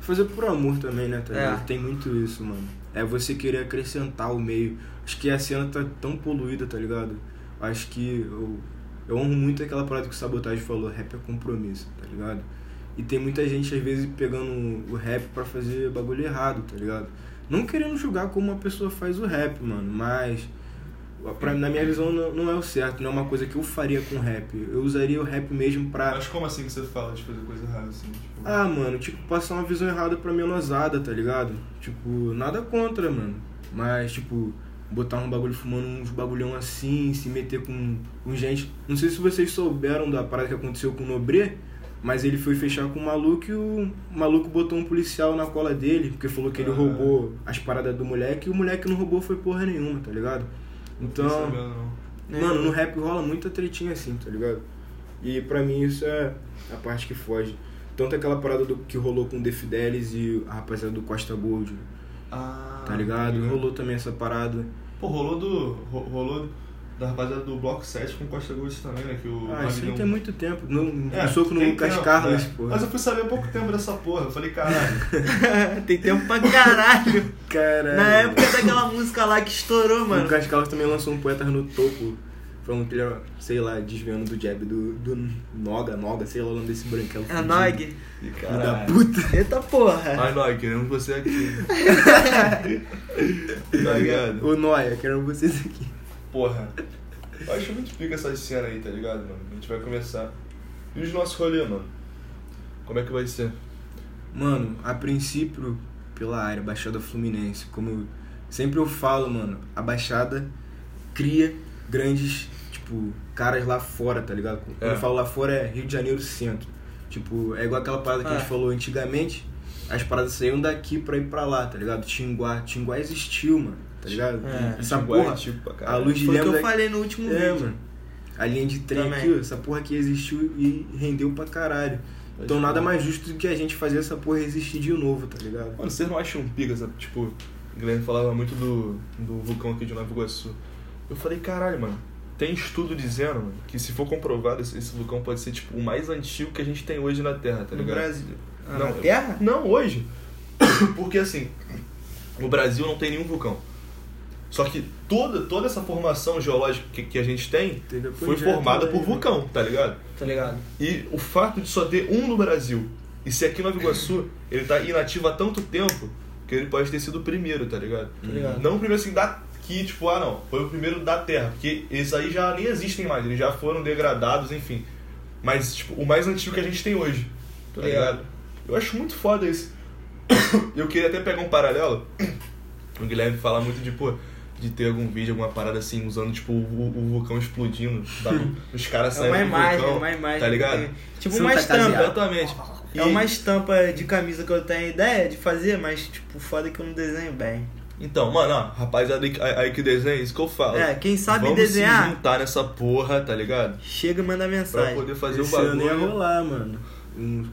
Fazer por amor também, né, tá É. ligado? Tem muito isso, mano. É você querer acrescentar o meio. Acho que a cena tá tão poluída, tá ligado? Acho que eu, eu honro muito aquela parada que o Sabotagem falou, rap é compromisso, tá ligado? E tem muita gente, às vezes, pegando o rap pra fazer bagulho errado, tá ligado? Não querendo julgar como uma pessoa faz o rap, mano, mas... Pra, na minha visão, não, não é o certo, não é uma coisa que eu faria com rap. Eu usaria o rap mesmo pra... Mas como assim que você fala de fazer coisa errada assim? Tipo... Ah, mano, tipo, passar uma visão errada pra menosada, tá ligado? Tipo, nada contra, mano. Mas, tipo, botar um bagulho fumando uns bagulhão assim, se meter com, com gente. Não sei se vocês souberam da parada que aconteceu com o Nobre, mas ele foi fechar com o maluco e o maluco botou um policial na cola dele, porque falou que ele Ah. roubou as paradas do moleque e o moleque não roubou foi porra nenhuma, tá ligado? Não Então. sabendo, não. Mano, no rap rola muita tretinha assim, tá ligado? E pra mim isso é a parte que foge. Tanto aquela parada do, que rolou com o The Fidelis e a rapaziada do Costa Gold, Ah, tá ligado? Rolou também essa parada. Pô, rolou do. ro- Rolou da rapaziada do Bloco 7 com Costa Gold também, né? Que o Ah, isso aí tem muito tempo. No, É, um soco no Lucas tempo, Carlos, né? pô. Mas eu fui saber há pouco tempo dessa porra. Eu falei, caralho. <laughs> tem tempo pra caralho. Caralho. Na época daquela música lá que estourou, O mano. Lucas Carlos também lançou um Poetas no Topo. Falando que ele era, sei lá, desviando do jab do, do Noga, Noga, sei lá o nome desse branquelo. É. Nog. E da puta. Eita porra. Ai, Noi, queremos você aqui. <laughs> tá ligado? Ô Noia, quero vocês aqui. Porra. Eu acho muito pica essa cena aí, tá ligado, mano? A gente vai começar. E os nossos rolês, mano? Como é que vai ser? Mano, a princípio, pela área, Baixada Fluminense, como eu- sempre eu falo, mano, a Baixada cria grandes, tipo, caras lá fora, tá ligado? Quando É. eu falo lá fora é Rio de Janeiro Centro. Tipo, é igual aquela parada que a É. gente falou antigamente, as paradas saíam daqui pra ir pra lá, tá ligado? Tinguá, Tinguá existiu, mano, tá ligado? É. Essa Tinguá é porra, tipo pra a luz de Foi o que eu falei no último É, vídeo. mano. A linha de trem Também. aqui, ó, essa porra aqui existiu e rendeu pra caralho. Então nada mais justo do que a gente fazer essa porra existir de novo, tá ligado? Mano, vocês não acham pica, sabe? Tipo, o Guilherme falava muito do, do vulcão aqui de Nova Iguaçu. Eu falei, caralho, mano, tem estudo dizendo, mano, que se for comprovado, esse, esse vulcão pode ser, tipo, o mais antigo que a gente tem hoje na Terra, tá No ligado? Brasil. Ah, Não, na Terra? Não, hoje. <coughs> Porque assim, no Brasil não tem nenhum vulcão. Só que toda, toda essa formação geológica que, que a gente tem a foi formada por né? vulcão, tá ligado? Tá ligado? E o fato de só ter um no Brasil e ser aqui em Nova Iguaçu, ele tá inativo há tanto tempo que ele pode ter sido o primeiro, tá ligado? Tá ligado. Não o primeiro assim da que, tipo, ah não, foi o primeiro da Terra, porque esses aí já nem existem mais, eles já foram degradados, enfim. Mas, tipo, o mais antigo que a gente tem hoje, tá Tá ligado? ligado. Eu acho muito foda isso. <coughs> Eu queria até pegar um paralelo. <coughs> O Guilherme fala muito de, pô, de ter algum vídeo, alguma parada assim, usando, tipo, o, o vulcão explodindo, <laughs> da- os caras É saindo uma do imagem, vulcão, uma imagem. tá ligado? Tipo uma estampa. Caseada. Exatamente. É uma estampa de camisa que eu tenho ideia de fazer, mas tipo, foda que eu não desenho bem. Então, mano, ó, rapaziada aí, aí que desenha, isso que eu falo. É, quem sabe Vamos desenhar, se juntar nessa porra, tá ligado? chega e manda Pra mensagem. poder fazer Esse o ano ia bagulho. rolar, mano.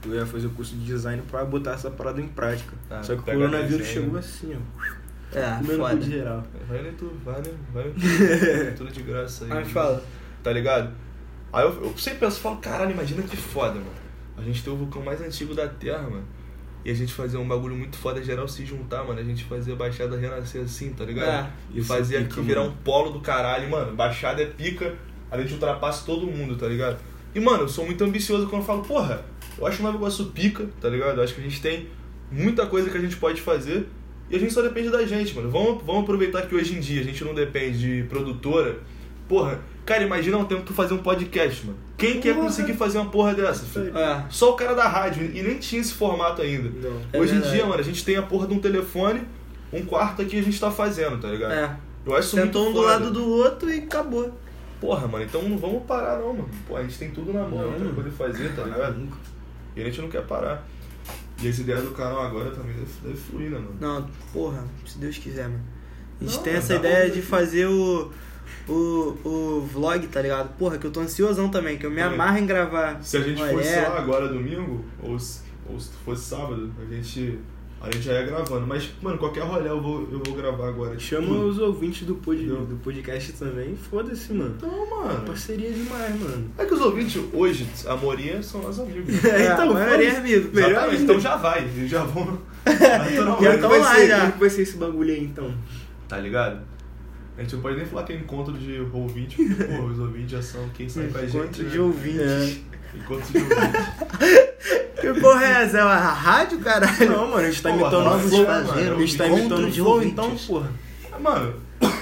Eu ia fazer o curso de design pra botar essa parada em prática. Ah, Só que o coronavírus desenho. chegou assim, ó. É, Comendo foda. geral. Vai nem tu, vai nem, vai <laughs> tudo de graça aí. Mas fala. Tá ligado? Aí eu, eu sempre penso, falo, caralho, imagina que foda, mano. A gente tem o vulcão mais antigo da Terra, mano. E a gente fazia um bagulho muito foda, geral se juntar, mano. A gente fazia a Baixada renascer assim, tá ligado? É. E Isso fazia é pica, aqui virar um polo do caralho, mano. Baixada é pica, a gente ultrapassa todo mundo, tá ligado? E, mano, eu sou muito ambicioso quando eu falo, porra, eu acho o Nova Iguaçu pica, tá ligado? Eu acho que a gente tem muita coisa que a gente pode fazer e a gente só depende da gente, mano. Vamos, vamos aproveitar que hoje em dia a gente não depende de produtora. Porra, cara, imagina um tempo tu fazer um podcast, mano. Quem quer Porra. conseguir fazer uma porra dessa, filho? É. Só o cara da rádio, e nem tinha esse formato ainda. Não. É Hoje em verdade. dia, mano, a gente tem a porra de um telefone, um quarto aqui a gente tá fazendo, tá ligado? É. Eu acho Sentou um muito do foda. lado do outro e acabou. Porra, mano, então não vamos parar não, mano. Pô, a gente tem tudo na mão, Não, mano. coisa fazer, tá ligado? Nunca. E a gente não quer parar. E essa ideia do canal agora também deve, deve fluir, né, mano? Não, porra, se Deus quiser, mano. A gente Não, tem essa ideia pra- de fazer o, o, o vlog, tá ligado? Porra, que eu tô ansiosão também, que eu me É. amarro em gravar. Se a gente Olha, fosse é. lá agora domingo, ou se, ou se fosse sábado, a gente, a gente já ia gravando. Mas, mano, qualquer rolê eu vou, eu vou gravar agora. Chama Tudo. os ouvintes do, pod, Entendeu? do podcast também. Foda-se, mano. Não, mano. Parceria demais, mano. É que os ouvintes hoje, a maioria são nossos amigos. <laughs> É, então, a maioria é amigo. Melhor então já vai, eles já vão. Como naturalmente. Já é que tão vai lá, ser? já. Vai ser esse bagulho aí, então? Tá ligado? A gente não pode nem falar que é encontro de ouvinte, porque, pô, <laughs> os ouvintes já são quem sai com a gente. Encontro né? de ouvintes. É. Encontro de ouvintes. <laughs> Que porra é essa? É uma rádio, caralho? Não, mano, a gente tá imitando o Flow, mano. um A gente tá imitando o de Flow, então, porra. Mano,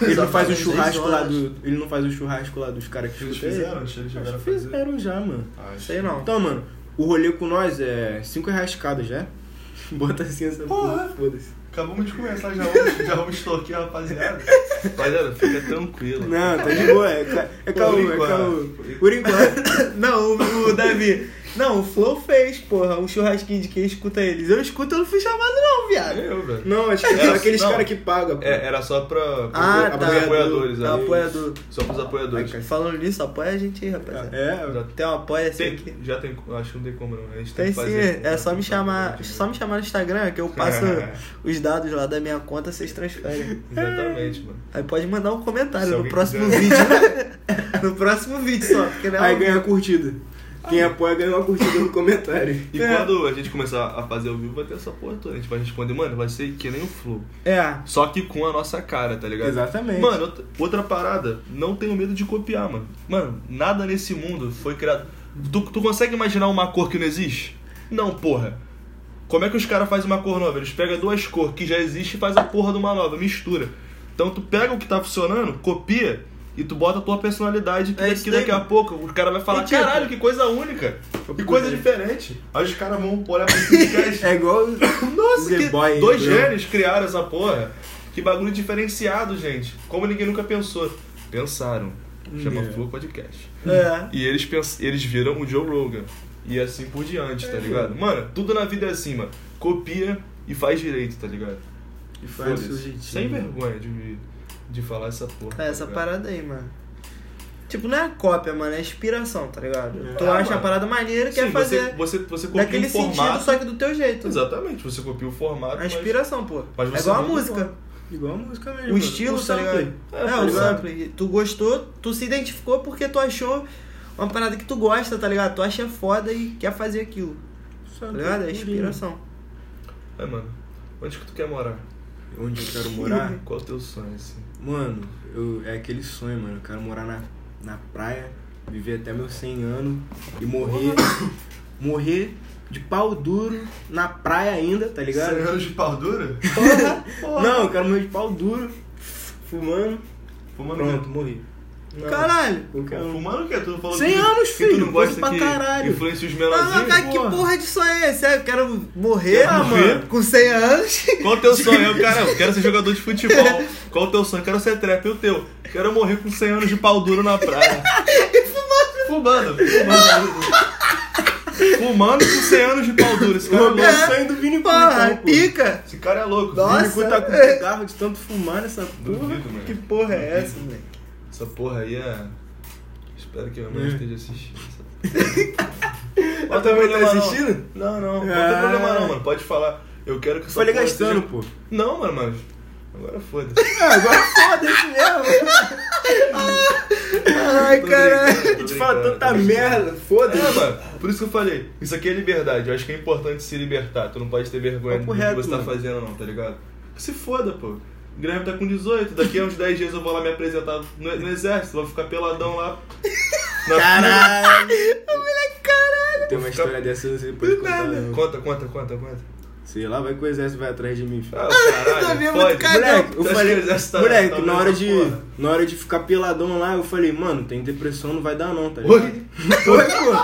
Ele não faz o churrasco lá do. Ele não faz o churrasco lá dos caras que eles fizeram, eles chegaram fazer. fizeram já, mano. Acho. Sei não. Então, mano, o rolê com nós é 5 reais cada já. <laughs> Bota assim essa porra. Foda-se. Acabamos de começar, já vamos, já vamos extorquir a rapaziada. Rapaziada, fica tranquilo. Não, tá de boa. É, é Por caô, é enquanto. caô. Por enquanto. <coughs> Não, o, o Davi. Não, o Flow fez, porra, um churrasquinho de quem escuta eles. Eu escuto, eu não fui chamado, não, viado. Eu. Não, acho que Era- aqueles caras que pagam. É, era só pra, Ah, tá. apoiadores, É né? apoiador. Só pros apoiadores. Ai, Falando nisso, apoia a gente aí, rapaziada. É, Já Tem um apoia assim tem, aqui. já tem, acho que não tem como não. A gente tem, Tem que sim, fazer. é só me chamar, só me chamar no Instagram que eu passo <laughs> os dados lá da minha conta, vocês transferem. Exatamente, mano. Aí pode mandar um comentário Se no próximo quiser. vídeo. <laughs> no próximo vídeo só, porque não é Aí ganha curtida. Quem apoia ganha uma curtida no comentário. <laughs> E É. quando a gente começar a fazer ao vivo, vai ter essa porra toda. A gente vai responder, mano, vai ser que nem o Flow. É. Só que com a nossa cara, tá ligado? Exatamente. Mano, outra, parada, não tenho medo de copiar, mano. Mano, nada nesse mundo foi criado. Tu, tu consegue imaginar uma cor que não existe? Não, porra. Como é que os caras fazem uma cor nova? Eles pegam duas cores que já existe e faz a porra de uma nova, mistura. Então tu pega o que tá funcionando, copia e tu bota a tua personalidade que, É daqui, daqui a pouco o cara vai falar, tipo- caralho, que coisa única. Que coisa diferente. Aí os caras vão olhar pra esse podcast. <laughs> É igual <coughs> Nossa, The que Boy, dois gênios criaram essa porra. Que bagulho diferenciado, gente. Como ninguém nunca pensou. Pensaram. Chama É. Flow Podcast. É. E eles, pens... eles viram o Joe Rogan. E assim por diante, tá ligado? Mano, tudo na vida é assim, mano. Copia e faz direito, tá ligado? E faz seu jeitinho. Sem vergonha de, de falar essa porra. É, essa tá parada aí, mano. Tipo, não é cópia, mano, é inspiração, tá ligado? É. Tu Ah, acha mano. a parada maneira e Sim, quer fazer Você, você, você copia daquele o formato. sentido, só que do teu jeito. Exatamente, você copia o formato. A mas- inspiração, pô. mas é igual a música. Igual a música mesmo. O mano. estilo, O tá ligado? É, É, tá o sample. Tu gostou, tu se identificou porque tu achou uma parada que tu gosta, tá ligado? Tu acha foda e quer fazer aquilo. Tá ligado? É purinho. inspiração. É, mano. Onde que tu quer morar? Onde eu quero morar? <laughs> Qual é o teu sonho, assim? Mano, eu, é aquele sonho, mano. Eu quero morar na, na praia, viver até meus 100 anos e morrer. morrer de pau duro na praia ainda, tá ligado? Cem anos de pau dura? Não, eu quero morrer de pau duro, fumando. Fumando Pronto, o morri. Não, Caralho! Um. Fumando o quê? Tu falou 100 que, anos, que filho, tu não gosta coisa pra que caralho. influencia os Ah, menorzinhos? cara, que porra. porra de sonho é esse? É, Eu quero morrer, Quer ah, morrer? mano, com 100 anos. Qual o teu sonho? Eu, cara, eu quero ser jogador de futebol. Qual o teu sonho? Quero ser trap. E o teu? Quero morrer com 100 anos de pau duro na praia. <laughs> Fumando. Fumando. Fumando com 100 anos de pau duro. Esse cara é O louco. meu sonho do Vini Porra, então, pica! Esse cara é louco. Nossa. Vini Cu tá com cigarro de tanto fumar nessa porra. Duvido, mano. Que porra é essa, moleque? Essa porra aí é... Espero que a minha mãe É. esteja assistindo. <laughs> Ela também tá assistindo? Não, não. Não tem problema não, mano. Pode falar. Eu quero que essa Falei porra gastando, seja- pô. Não, mano, mas... Agora foda-se. Ah, <laughs> agora foda-se mesmo. Ai, Tô caralho. brincando, A tô gente fala brincando, tanta tô brincando. merda, É, foda-se. mano. Por isso que eu falei, isso aqui é liberdade. Eu acho que é importante se libertar. Tu não pode ter vergonha Papo do reto, que você tá mano. fazendo, não, tá ligado? Se foda, pô. O Guilherme tá com 18, daqui a uns 10 dias eu vou lá me apresentar no, no exército, vou ficar peladão lá. <laughs> Na Caralho! Moleque, caralho! Tem uma história dessa, você pode contar. não. Conta, conta, conta, conta. Sei lá, vai que o exército vai atrás de mim, filho. Ah, caralho, vendo pode. muito cagão. Moleque, eu falei, o tá- moleque, tá na hora de, porra? na hora de ficar peladão lá, eu falei, mano, tem depressão, não vai dar não, tá ligado? <laughs> Oi? Foi, pô.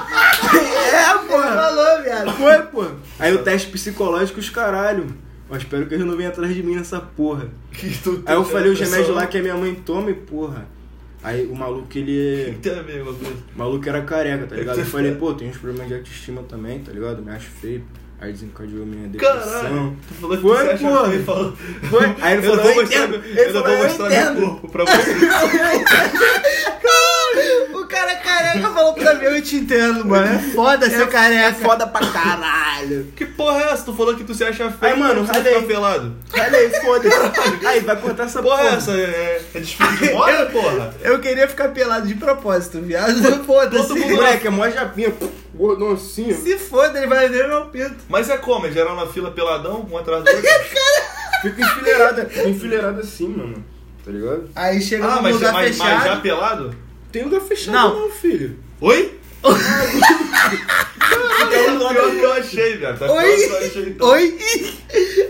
<laughs> É, Ele falou, viado. Foi, pô. Aí o teste psicológico, os caralho. Eu espero que eles não venham atrás de mim nessa porra. <laughs> Aí eu falei os remédios lá que a minha mãe toma e porra. Aí o maluco, ele. <laughs> O maluco era careca, tá ligado? Eu falei, pô, tem uns problemas de autoestima também, tá ligado? Me acho feio. Aí desencadeou minha depressão. Caralho, tu falou que Foi, tu porra. feio, falou. Foi? Aí ele eu falou, vou eu mostrar, entendo. Ele eu falou, vou eu mostrar meu entendo. corpo pra você. <laughs> <laughs> O cara careca falou pra mim, eu te entendo, mano. É foda ser careca. Foda pra caralho. Que porra é essa? Tu falou que tu se acha feio Aí, mano, ralei. ficar pelado. Olha aí, foda-se. <laughs> Aí, vai cortar essa Porra porra. é essa? É, é desfile de moda, <laughs> porra? Eu queria ficar pelado de propósito, viado. Foda-se. todo mundo- Moleque, é mó japinha. Gordão assim. Se foda, ele vai ver meu pinto. Mas é como? É geral na fila peladão, um atrás do outro? Fica enfileirada. Enfileirada assim, mano. Tá ligado? Aí chega ah, num mas, lugar mas, fechado. mas já pelado? Tem lugar fechado Não. não, filho. Oi? Tá Pior que eu achei, velho. Tá Oi? que eu achei, então. Oi?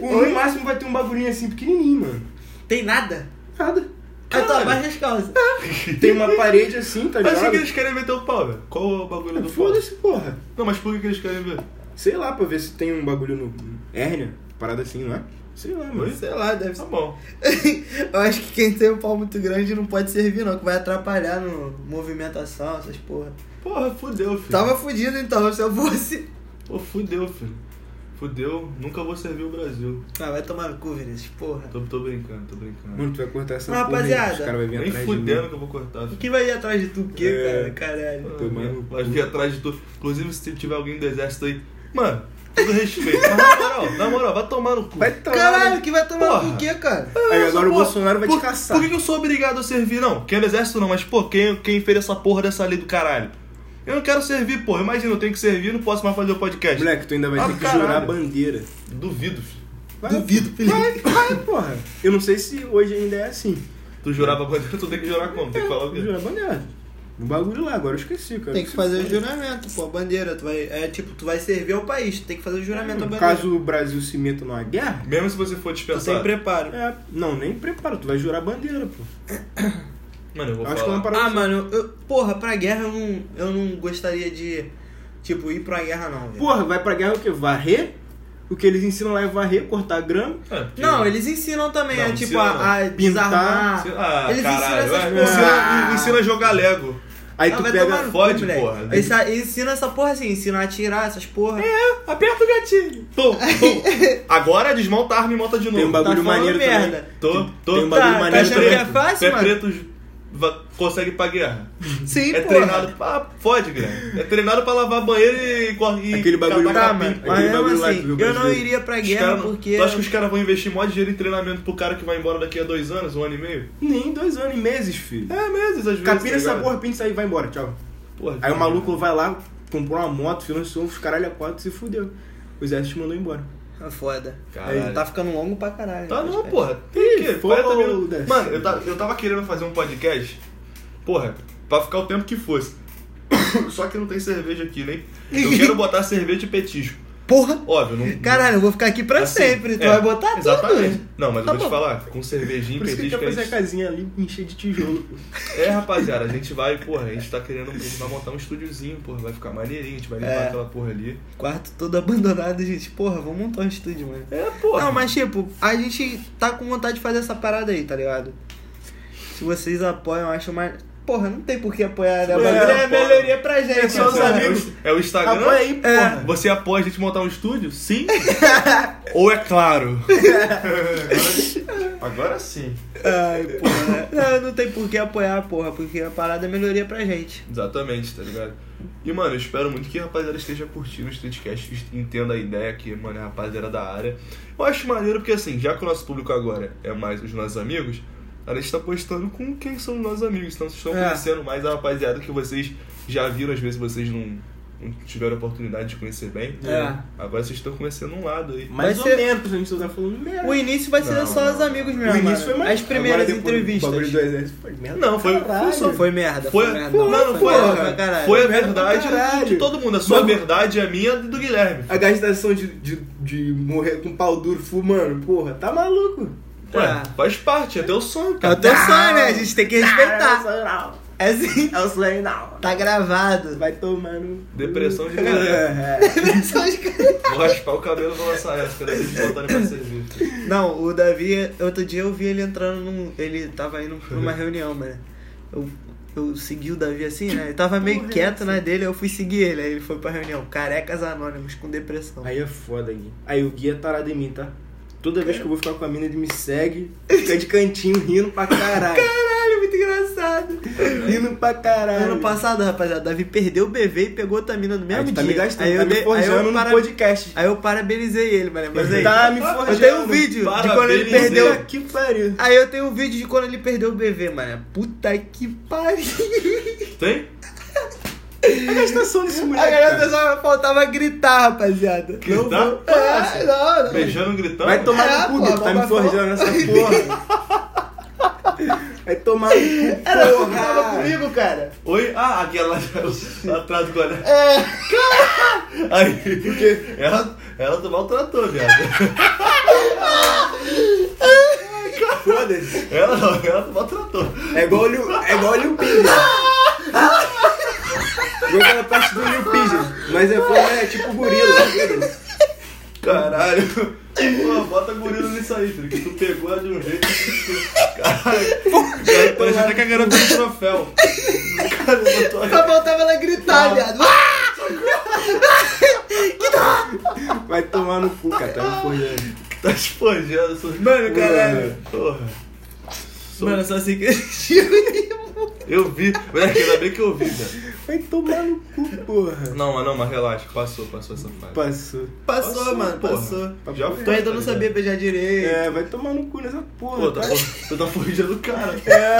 No máximo vai ter um bagulhinho assim pequenininho, mano. Tem nada? Nada. Aí tu Caralho. abaixa as calças. Tem uma parede assim, tá Mas ligado? achei que eles querem meter o pau, velho. Qual é o bagulho do pau? Foda-se, porra. Não, mas por que que eles querem ver? Sei lá, pra ver se tem um bagulho no hérnia. Parada assim, não é? Sei lá, mano. Sei lá, deve Tá ser. bom. <laughs> Eu acho que quem tem um pau muito grande não pode servir, não, que vai atrapalhar no movimentação, essas porra. Porra, fudeu, filho. Tava fudido então, se eu fosse. Pô, fudeu, filho. Fudeu, nunca vou servir o Brasil. Ah, vai tomar no cu, Vinícius, porra. Tô, tô brincando, tô brincando. Mano, tu vai cortar essa Mas, porra aí, rapaziada, Os caras vão vir Nem atrás fudendo que eu vou cortar. filho. Quem vai ir atrás de tu o quê, É. cara? Caralho. Tomando Vai cu. vir atrás de tu. Inclusive, se tiver alguém do exército aí. Mano, todo respeito. Mas na moral, na moral, vai tomar no cu. Vai tomar. Caralho, que vai tomar Porra. no cu o quê, cara? Aí agora o Pô, Bolsonaro vai por, te caçar. Por que eu sou obrigado a servir? Não, quem é do exército não, mas pô, quem, quem fez essa porra dessa lei do caralho? Eu não quero servir, pô. Imagina, eu tenho que servir, não posso mais fazer o podcast. Moleque, tu ainda vai Ah, ter que caralho. jurar a bandeira. Duvido, filho. Vai, Duvido, Felipe. Vai, vai, porra. Eu não sei se hoje ainda é assim. Tu jurava bandeira, tu tem que jurar como? Tem que falar o quê? Jurar a bandeira. Um bagulho lá, agora eu esqueci, cara. Tem que fazer o juramento, pô, a bandeira. Tu vai, é tipo, tu vai servir ao país, tu tem que fazer o juramento à bandeira. Caso o Brasil se meta numa guerra, Mesmo se você for tu tem dispensado. preparo. é, não, nem prepara, tu vai jurar a bandeira, pô. <coughs> Mano, eu vou Acho que é falar. uma parada Ah, assim. mano, eu, porra, pra guerra eu não, eu não gostaria de, tipo, ir pra guerra não, velho. Porra, vai pra guerra o quê? Varrer? O que eles ensinam lá é varrer, cortar grama. É, porque- Não, eles ensinam também, Não, é tipo, ensina a, a Pintar. desarmar. Ah, eles caralho, ensinam essas é, porra. ensina, ensina a jogar Lego. Aí Ah, tu pega. cu, fode, moleque. porra. Eles ensinam essa porra assim, ensinam a atirar essas porra. É, aperta o gatilho. Pum, <laughs> pum. Agora desmonta a arma e monta de novo. Tem um bagulho Tá maneiro merda. também. Tô, tô. Tem um bagulho Tá, tá maneiro achando também. que é fácil, Pé mano? preto consegue ir pra guerra. Sim, É porra. treinado pra. Fode, Guilherme. É treinado pra lavar banheiro e, e Aquele bagulho Tá, mas Aquele mesmo bagulho lá assim, que viu eu não iria pra guerra cara porque... Tu acha que os caras vão investir mó dinheiro em treinamento pro cara que vai embora daqui a dois anos, um ano e meio? Nem dois anos e meses, filho. É, meses, às vezes. Capina tá essa porra, pinta isso aí e vai embora, tchau. Porra, Aí o maluco vai lá, comprou uma moto, financiou uns caralho a quatro e se fudeu. O exército mandou embora. É foda. Caralho. Tá ficando longo pra caralho. Tá né? não, porra. Tem o quê? foda-se. 40 minutos. Mano, eu tava, eu tava querendo fazer um podcast, porra, pra ficar o tempo que fosse. <coughs> Só que não tem cerveja aqui, nem. Eu <laughs> quero botar cerveja e petisco. Porra! Óbvio, não. Caralho, eu vou ficar aqui pra assim, sempre. Tu é, vai botar Exatamente. tudo. Não, mas Tá eu vou te bom. falar, com cervejinha e Por isso que ele petisco. quer a fazer a gente- casinha ali encher de tijolo. É, rapaziada, a gente vai, porra, a gente tá querendo. A gente vai montar um estúdiozinho, porra, vai ficar maneirinho, a gente vai limpar É. aquela porra ali. Quarto todo abandonado, gente. Porra, vamos montar um estúdio, mano. É, porra. Não, mas tipo, a gente tá com vontade de fazer essa parada aí, tá ligado? Se vocês apoiam, eu acho mais. Porra, não tem por que apoiar, né? O É, bagulho é melhoria pra gente. É só os amigos. É o Instagram. Apoia aí, porra. Você apoia a gente montar um estúdio? Sim? <laughs> Ou é claro? <laughs> Agora sim. Ai, porra. Não, não tem por que apoiar, porra, porque a parada é melhoria pra gente. Exatamente, tá ligado? E, mano, eu espero muito que a rapaziada esteja curtindo o Streetcast, entenda a ideia que, mano, é a rapaziada da área. Eu acho maneiro porque, assim, já que o nosso público agora é mais os nossos amigos, a gente tá postando com quem são os nossos amigos. Então vocês estão É. conhecendo mais a rapaziada que vocês já viram, às vezes vocês não, não tiveram a oportunidade de conhecer bem. É. Agora vocês estão conhecendo um lado aí. Mais Vai ou ser- menos, pra gente tá falando merda. O início vai ser Não, só não, os amigos O mesmo. início foi mais As primeiras Agora, entrevistas. O bagulho do exército foi merda. Não, foi, foi só Foi merda, Foi, foi merda. não, não, foi, merda foi a verdade de todo mundo. A sua Mas- verdade é a minha e do Guilherme. A gastação de, de, de morrer com pau duro fumando, porra, tá maluco? Ué, Tá. faz parte, é teu sonho, É cara. o teu sonho, né? A gente tem que respeitar. não. É assim. É o sonho não. Tá gravado. Vai tomando. Depressão de <laughs> É, galera. é. São os caras. Vou raspar o cabelo e vou lançar essa, quando eles voltarem pra servir. Não, o Davi, outro dia eu vi ele entrando num. Ele tava indo pra uma reunião, mano. Eu, eu segui o Davi assim, né? Ele tava meio Porra, quieto é na dele, eu fui seguir ele. Aí ele foi pra reunião. Carecas anônimos com depressão. Aí é foda, Gui. Aí o Gui é tarado em mim, tá? Toda vez que eu vou ficar com a mina, ele me segue, fica de cantinho rindo pra caralho. Caralho, muito engraçado. rindo pra caralho. Ano passado, rapaziada, o Davi perdeu o BV e pegou outra mina no mesmo Aí tu tá dia. me gastando, aí tá eu me dei- aí forjando eu no para- podcast. Aí eu parabenizei ele, mano. Mas aí, Tá me forjando. eu tenho um vídeo de quando ele perdeu. Puta que pariu. Aí eu tenho um vídeo de quando ele perdeu o BV, mano. Puta que pariu. Tem? A gastação desse A moleque. galera cara. só faltava gritar, rapaziada. Gritar? Não vou- É, não, não. Beijando, gritando? Vai tomar É, no cu, pô, tá me forjando nessa porra. Vai tomar no cu, <laughs> Era tu que tava comigo, cara. Oi? Ah, aquela lá atrás do colégio. É. <laughs> Aí, porque ela, ela tu maltratou, viado. Foda-se. Ela não, ela tu maltratou. É igual o Liu, é <laughs> Igual aquela parte do Liu Pigeon. Mas é foda, é tipo gorila. foda-se. Caralho. Pô, bota gorila nisso aí, filho, que tu pegou ela de um jeito que... Caralho. Parece até que a garota tem troféu. Cara, botou Só faltava ela gritar, viado. Vai tomar no cu, cara. Tá me forjando. Tá esponjando. Mano, caralho. Porra. Sou- Mano, só assim que Eu vi. Moleque, ainda bem que eu vi, velho. Vai tomar no cu, porra. Não, mas não, mas relaxa. Passou, passou essa fase. Passou. Passou, Passou, mano, porra. passou. Já foi, Tu ainda tá não ligado? sabia beijar direito. É, vai tomar no cu nessa porra. Pô, tá, tá? tu tá forjando o cara. É.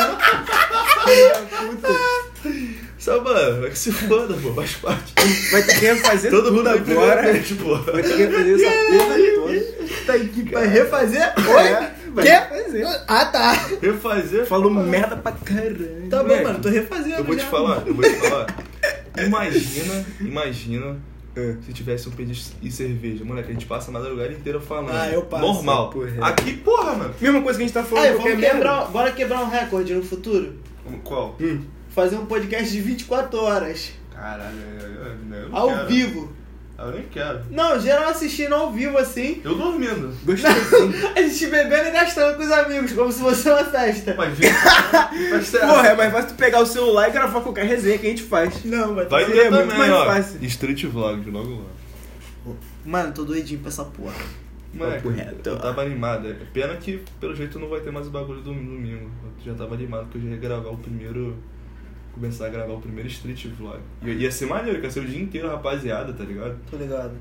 Só, mano, é que se foda, pô, faz parte. Vai ter que refazer Todo tudo mundo vai agora. pô. Vai ter que refazer essa porra toda. Tá aqui pra refazer? É, vai Quê? refazer. Ah, tá. Refazer. Falou merda pra caralho. Tá bom, mano, tô refazendo. Eu vou te já. falar, eu vou te falar. <laughs> Imagina, imagina É. se tivesse um pedido e cerveja. Moleque, a gente passa a madrugada inteira falando. Ah, eu passo. Normal. Porra. Aqui, porra, mano. Mesma coisa que a gente tá falando. Qualquer vamos quebrar, bora quebrar um recorde no futuro. Qual? Hum. Fazer um podcast de 24 horas. Caralho, eu, eu, eu Ao quero. vivo. Eu nem quero. Não, geral assistindo ao vivo assim. Eu dormindo. Gostosinho. <laughs> A gente bebendo e gastando com os amigos, como se fosse uma festa. Mas, gente, <laughs> mas? Porra, é mais fácil tu pegar o celular e gravar qualquer resenha que a gente faz. Não, vai Vai Vai ter é muito mais ó. fácil. Street Vlog, logo lá. Mano, tô doidinho pra essa porra. Papo reto. eu tava animado. É Pena que, pelo jeito, não vai ter mais o bagulho do domingo. Eu já tava animado que eu já ia gravar o primeiro... Começar a gravar o primeiro Street Vlog. E ia ser maneiro, que ia ser o dia inteiro, rapaziada, tá ligado? Tô ligado.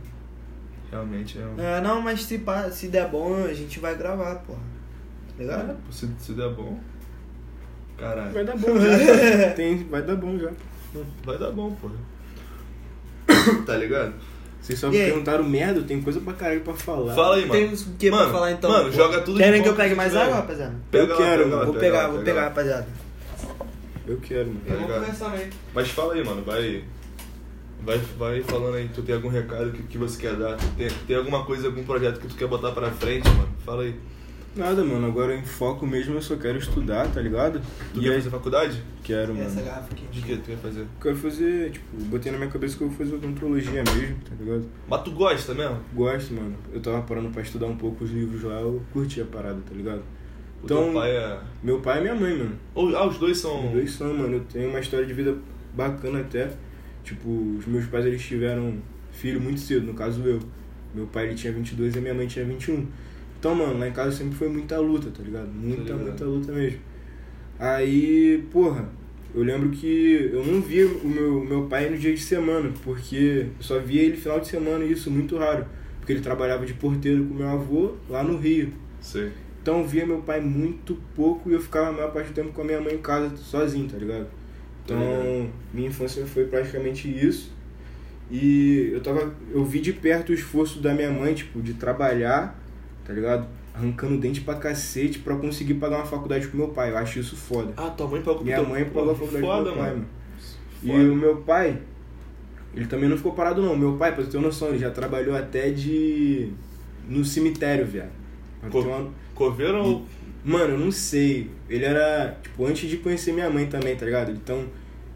Realmente é um... É, não, mas se, se der bom, a gente vai gravar, porra. Tá ligado? É, se, se der bom... Caralho. Vai dar bom já. <laughs> Tem, vai dar bom já. Vai dar bom, porra. <coughs> tá ligado? Vocês só me perguntaram merda, tem coisa pra caralho pra falar. Fala aí, mano. Tem o que pra Mano, falar então? Mano, pô? joga tudo de Querem que eu pegue mais água, rapaziada? Pega Eu lá, quero, pega mano. lá, Vou pega pegar, vou pega pegar, lá. rapaziada. Eu quero, mano. Tá Eu vou ligado? começar também. Mas fala aí, mano, vai. Vai, vai falando aí, tu tem algum recado que, que você quer dar? Tem, tem alguma coisa, algum projeto que tu quer botar pra frente, mano? Fala aí. Nada, mano. Agora em foco mesmo eu só quero estudar, tá ligado? Tu e quer aí, fazer faculdade? quero, Essa mano. garrafa aqui. De que tu quer fazer? Eu quero fazer, tipo, botei na minha cabeça que eu vou fazer odontologia mesmo, tá ligado? Mas tu gosta mesmo? Gosto, mano. Eu tava parando pra estudar um pouco os livros lá, eu curti a parada, tá ligado? O Então- pai é. Meu pai e minha mãe, mano. Ou- ah, os dois são. Os dois são, mano. Eu tenho uma história de vida bacana até. Tipo, os meus pais eles tiveram filho muito cedo, no caso eu. Meu pai ele tinha 22 e minha mãe tinha 21. Então, mano, lá em casa sempre foi muita luta, tá ligado? Muita, ligado. muita luta mesmo. Aí, porra, eu lembro que eu não via o meu, meu pai no dia de semana, porque eu só via ele final de semana e isso muito raro. Porque ele trabalhava de porteiro com meu avô lá no Rio. Sei. Então eu via meu pai muito pouco e eu ficava a maior parte do tempo com a minha mãe em casa sozinho, tá ligado? Então ligado. minha infância foi praticamente isso. E eu tava. Eu vi de perto o esforço da minha mãe, tipo, de trabalhar, tá ligado? Arrancando dente pra cacete pra conseguir pagar uma faculdade com meu pai. Eu acho isso foda. Ah, tua mãe pagou Minha mãe pagou a faculdade Foda, do meu pai, mano. mano. E o meu pai, ele também não ficou parado não. Meu pai, pra você ter uma noção, ele já trabalhou até de. no cemitério, viado. Co- Coveiro ou. Mano, eu não sei. Ele era, tipo, antes de conhecer minha mãe também, tá ligado? Então,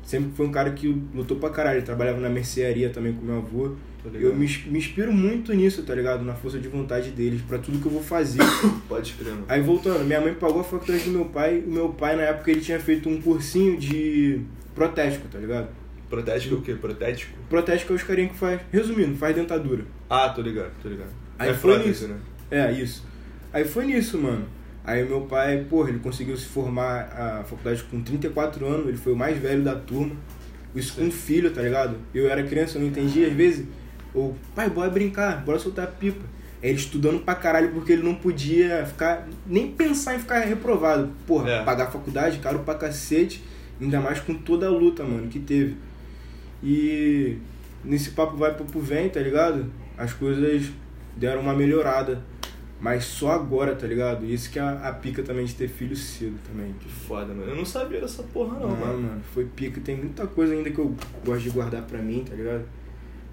sempre foi um cara que lutou pra caralho. Ele trabalhava na mercearia também com meu avô. Eu me, me inspiro muito nisso, tá ligado? Na força de vontade deles, pra tudo que eu vou fazer. <coughs> Pode crer, mano. Aí voltando, minha mãe pagou a faculdade do meu pai. O meu pai, na época, ele tinha feito um cursinho de protético, tá ligado? Protético o quê? Protético? Protético é os carinhos que faz. Resumindo, faz dentadura. Ah, tô ligado, tô ligado. Aí é foi prótese, nisso. né? É, isso. Aí foi nisso, mano. Aí meu pai, porra, ele conseguiu se formar a faculdade com 34 anos, ele foi o mais velho da turma. Isso com um filho, tá ligado? Eu era criança, eu não entendia, às vezes. Ou, pai, bora brincar, bora soltar pipa. Aí Ele estudando pra caralho porque ele não podia ficar, nem pensar em ficar reprovado. Porra, É. pagar a faculdade, caro pra cacete, ainda mais com toda a luta, mano, que teve. E nesse papo vai papo vem, tá ligado? As coisas deram uma melhorada. Mas só agora, tá ligado? Isso que é a, a pica também de ter filho cedo também. Que foda, mano. Eu não sabia dessa porra, não, Não, mano. mano, foi pica. Tem muita coisa ainda que eu gosto de guardar pra mim, tá ligado?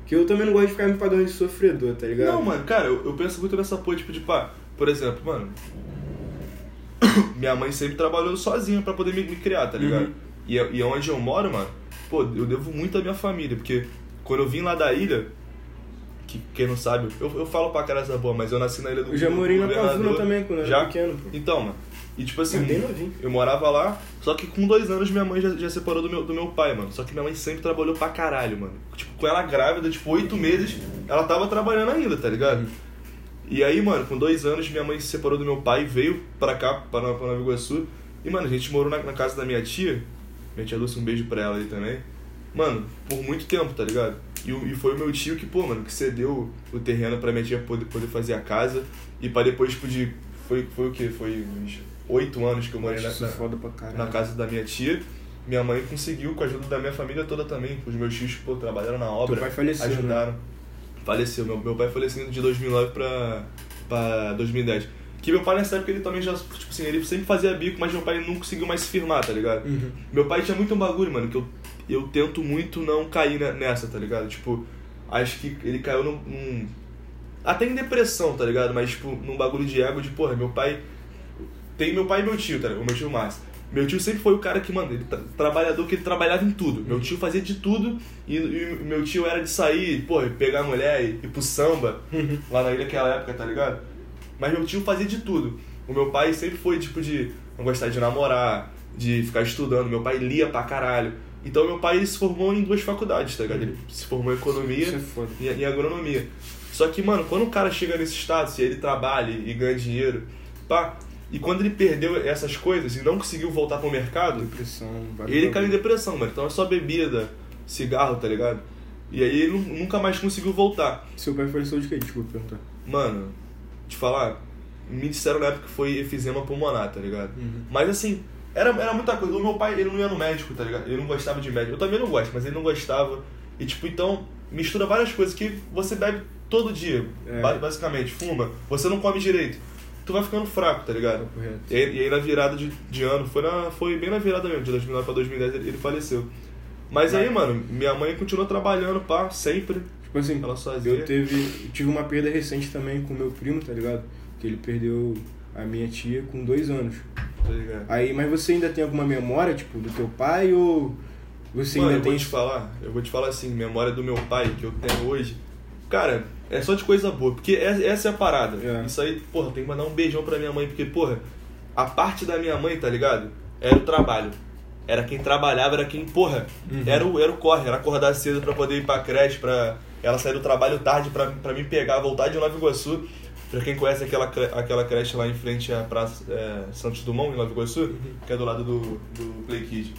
Que eu também não gosto de ficar me pagando de sofredor, tá ligado? Não, mano, cara, eu, eu penso muito nessa porra, tipo, de pá, por exemplo, mano. <coughs> Minha mãe sempre trabalhou sozinha pra poder me, me criar, tá ligado? Uhum. E, e onde eu moro, mano, pô, eu devo muito à minha família, porque quando eu vim lá da ilha, que quem não sabe, eu, eu falo pra cara essa boa, mas eu nasci na ilha do Eu já morei na. Pavuna também, quando eu já? era pequeno, pô. Então, mano, e tipo assim, Bem novinho. eu morava lá, só que com dois anos minha mãe já, já separou do meu, do meu pai, mano. Só que minha mãe sempre trabalhou pra caralho, mano. Tipo, com ela grávida, tipo, oito meses, ela tava trabalhando ainda, tá ligado? E aí, mano, com dois anos minha mãe se separou do meu pai, veio pra cá, pra, Nova- pra Nova Iguaçu. E, mano, a gente morou na, na casa da minha tia. Minha tia Lúcia, um beijo pra ela aí também. Mano, por muito tempo, tá ligado? E, e foi o meu tio que, pô, mano, que cedeu o terreno pra minha tia poder, poder fazer a casa. E pra depois, tipo, de. Foi, foi o quê? Foi uns oito anos que eu morei na, na, na casa da minha tia. Minha mãe conseguiu, com a ajuda da minha família toda também. Os meus tios, pô, trabalharam na obra. pai faleceu, né? Ajudaram. Faleceu. Meu, meu pai faleceu de 2009 pra, pra 2010. Que meu pai nessa época ele também já, tipo assim, ele sempre fazia bico, mas meu pai não conseguiu mais se firmar, tá ligado? Uhum. Meu pai tinha muito um bagulho, mano, que eu, eu tento muito não cair ne- nessa, tá ligado? Tipo, acho que ele caiu num, num- Até em depressão, tá ligado? Mas, tipo, num bagulho de ego de, porra, meu pai. Tem meu pai e meu tio, tá ligado? O meu tio Márcio. Meu tio sempre foi o cara que, mano, ele tra- trabalhador que ele trabalhava em tudo. Meu tio fazia de tudo e, e meu tio era de sair, pô, pegar a mulher e ir pro samba lá na ilha naquela época, tá ligado? Mas meu tio fazia de tudo. O meu pai sempre foi tipo de não gostar de namorar, de ficar estudando. Meu pai lia pra caralho. Então meu pai se formou em duas faculdades, tá ligado? Ele se formou em economia é e, e agronomia. Só que, mano, quando o cara chega nesse status e ele trabalha e ganha dinheiro, pá, e quando ele perdeu essas coisas e não conseguiu voltar pro mercado, Depressão, ele caiu em depressão, mano. Então é só bebida, cigarro, tá ligado? E aí ele nu- nunca mais conseguiu voltar. Seu pai faleceu de quê? Desculpa perguntar. Mano, te falar, me disseram na época que foi efizema pulmonar, tá ligado? Uhum. Mas assim, era, era muita coisa. O meu pai, ele não ia no médico, tá ligado? Ele não gostava de médico. Eu também não gosto, mas ele não gostava. E tipo, então, mistura várias coisas que você bebe todo dia, É. ba- basicamente. Fuma, você não come direito. Tu vai ficando fraco, tá ligado? Correto. E aí, e aí na virada de, de ano, foi, na, foi bem na virada mesmo, de 2009 pra 2010 ele, ele faleceu. Mas aí, mano, minha mãe continuou trabalhando, pá, sempre. Tipo assim, Ela sozinha. eu teve, eu tive uma perda recente também com meu primo, tá ligado? Que ele perdeu a minha tia com dois anos. Tá ligado? Aí, mas você ainda tem alguma memória, tipo, do teu pai ou você Mano, eu ainda vou tem te falar, eu vou te falar assim, memória do meu pai que eu tenho hoje. Cara, é só de coisa boa, porque é- essa é a parada. É. Isso aí, porra, tem que mandar um beijão pra minha mãe, porque, porra, a parte da minha mãe, tá ligado? Era o trabalho. Era quem trabalhava, era quem, porra, Uhum. era, o, era o corre, era acordar cedo pra poder ir pra creche, pra ela sair do trabalho tarde pra, pra me pegar, voltar de Nova Iguaçu. Pra quem conhece aquela, aquela creche lá em frente à Praça é, Santos Dumont, em Nova Iguaçu, que é do lado do, do Play Kid.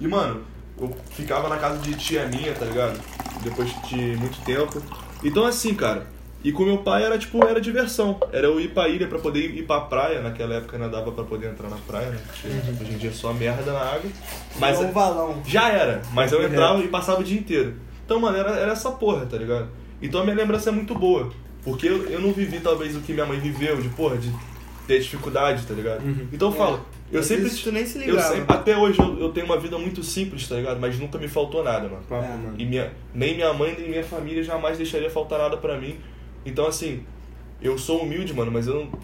E, mano, eu ficava na casa de tia minha, tá ligado? Depois de muito tempo. Então, assim, cara, e com meu pai era, tipo, era diversão. Era eu ir pra ilha pra poder ir pra praia. Naquela época não dava pra poder entrar na praia, né? Porque Hoje em dia é só merda na água. Mas é um valão. já era, mas eu Correto. entrava e passava o dia inteiro. Então, mano, era, era essa porra, tá ligado? Então a minha lembrança é muito boa. Porque eu, eu não vivi talvez o que minha mãe viveu, de porra, de ter dificuldade, tá ligado? Uhum. Então eu falo, eu Às sempre. vezes tu nem se eu sempre- até hoje eu, eu tenho uma vida muito simples, tá ligado? Mas nunca me faltou nada, mano. Papo, É. mano. E minha, nem minha mãe, nem minha família jamais deixaria faltar nada pra mim. Então, assim, eu sou humilde, mano, mas eu não,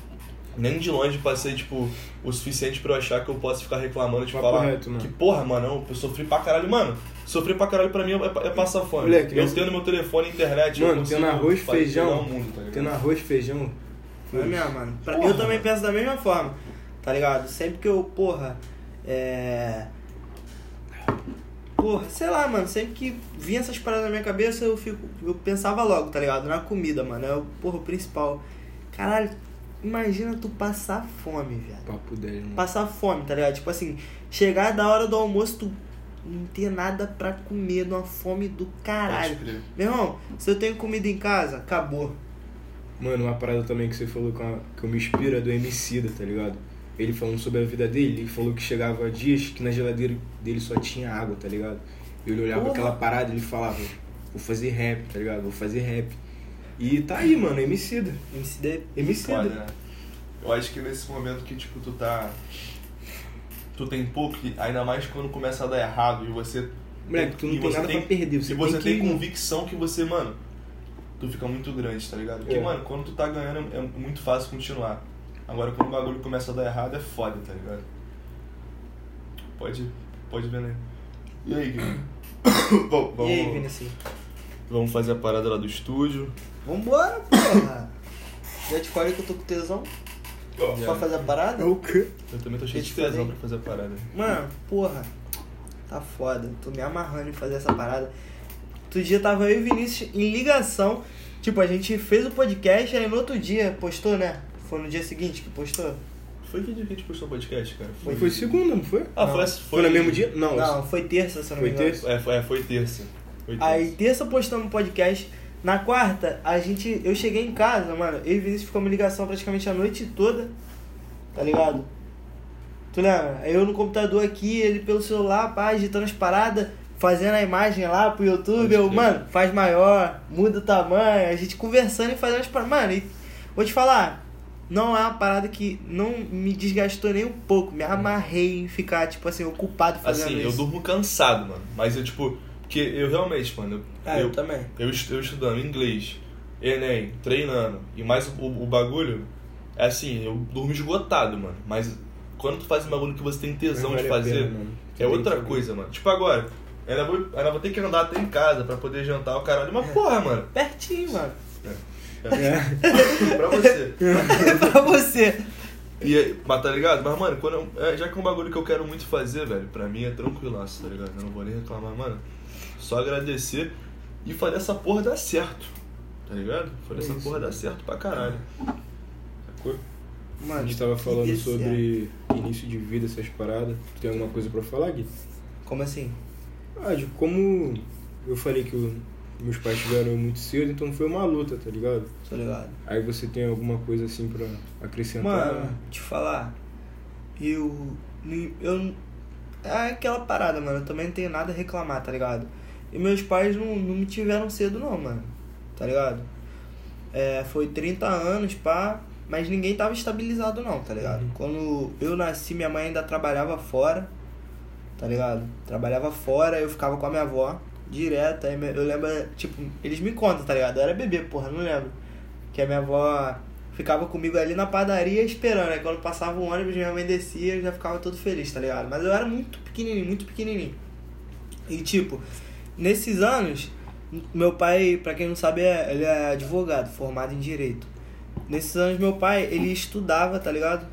nem de longe passei, tipo, o suficiente pra eu achar que eu posso ficar reclamando, tipo, falar reto, mano. que porra, mano, eu sofri pra caralho. Mano, sofrer pra caralho pra mim é, é passar fome. Moleque, eu tenho no meu telefone internet, eu Mano, consigo tendo arroz, fazer feijão, o mundo, tá tendo arroz, feijão. Não é mesmo, mano. Pra- Porra, eu também mano. penso da mesma forma, tá ligado? Sempre que eu, porra, é. Porra, sei lá, mano, sempre que vinha essas paradas na minha cabeça, eu fico. Eu pensava logo, tá ligado? Na comida, mano. É o, porra, o principal. Caralho, imagina tu passar fome, velho. Papo 10, mano. Passar fome, tá ligado? Tipo assim, chegar da hora do almoço, tu não ter nada pra comer, numa fome do caralho. Meu irmão, se eu tenho comida em casa, acabou. Mano, uma parada também que você falou que, eu- que eu me inspiro é do Emicida, tá ligado? Ele falando sobre a vida dele, ele falou que chegava dias que na geladeira dele só tinha água, tá ligado? E ele olhava Porra. aquela parada e ele falava, vou fazer rap, tá ligado? Vou fazer rap. E tá aí, mano, Emicida. MC Emicida. Foda, né? Eu acho que nesse momento que, tipo, tu tá. Tu tem pouco, ainda mais quando começa a dar errado e você. Moleque, tu não e tem nada pra perder, você e você tem tem, que- convicção que você, mano, tu fica muito grande, tá ligado? Porque, É. mano, quando tu tá ganhando é muito fácil continuar. Agora quando o bagulho começa a dar errado é foda, tá ligado? Pode, pode ver, né? E aí, Gui? <coughs> Bom, E aí, vamos, Vinicius? vamos fazer a parada lá do estúdio. Vambora, porra. <coughs> Já te falei que eu tô com tesão. Pra fazer a parada? É o quê? Eu também tô cheio de te tesão pra fazer a parada. Mano, porra. Tá foda. Tô me amarrando em fazer essa parada. Outro dia tava eu e o Vinícius em ligação. Tipo, a gente fez o podcast, aí no outro dia postou, né? Foi no dia seguinte que postou? Foi que dia que a gente postou o podcast, cara? Foi, foi segunda, não foi? Ah, Não. foi, Foi, no mesmo dia? Não. Não, foi terça, se eu não Foi me engano. terça? É, foi, é, foi terça. Foi terça. Aí terça postamos o podcast. Na quarta, a gente. Eu cheguei em casa, mano. Eu e Vinícius ficamos ligação praticamente a noite toda. Tá ligado? Tu lembra? Eu no computador aqui, ele pelo celular, pá, agitando as paradas, fazendo a imagem lá pro YouTube. Pode Eu, mano, faz maior, muda o tamanho, a gente conversando e fazendo as paradas. Mano, e vou te falar, não é uma parada que não me desgastou nem um pouco. Me amarrei em ficar, tipo assim, ocupado fazendo Assim, eu isso. durmo cansado, mano. Mas eu, tipo, porque eu realmente, mano, eu, Ah, eu eu, também. eu, eu estudando inglês, Enem, treinando, e mais o, o bagulho, é assim, eu durmo esgotado, mano. Mas quando tu faz um bagulho que você tem tesão de vale a fazer, pena, é outra coisa, mano. Tipo agora, ainda vou, ainda vou ter que andar até em casa pra poder jantar o caralho. Mas porra, mano, Pertinho, mano. É. <laughs> pra você. <laughs> pra você. E, mas tá ligado? Mas, mano, quando eu- é, já que é um bagulho que eu quero muito fazer, velho, pra mim é tranquilaço, tá ligado? Eu não vou nem reclamar, mano. Só agradecer e fazer essa porra dar certo, tá ligado? Fazer essa Isso. porra dar certo pra caralho. Sacou? A Mano, gente tava falando sobre início de vida, essas paradas. Tu tem alguma coisa pra falar, Gui? é- Como assim? Ah, de como eu falei que o- meus pais tiveram muito cedo, então foi uma luta, tá ligado? Tô ligado. Aí você tem alguma coisa assim pra acrescentar? Mano, te falar. Eu. Eu. É aquela parada, mano. Eu também não tenho nada a reclamar, tá ligado? E meus pais não, não me tiveram cedo, não, mano. Tá ligado? É, foi 30 anos, pá. Mas ninguém tava estabilizado, não, tá ligado? Uhum. Quando eu nasci, minha mãe ainda trabalhava fora, tá ligado? Trabalhava fora, eu ficava com a minha avó direto. Aí eu lembro, tipo, eles me contam, tá ligado? Eu era bebê, porra, não lembro. Que a minha avó ficava comigo ali na padaria esperando. Aí quando passava o ônibus, minha mãe descia, eu já ficava todo feliz, tá ligado? Mas eu era muito pequenininho, muito pequenininho. E tipo, nesses anos, meu pai, pra quem não sabe, é, ele é advogado, formado em direito. Nesses anos, meu pai, ele estudava, tá ligado?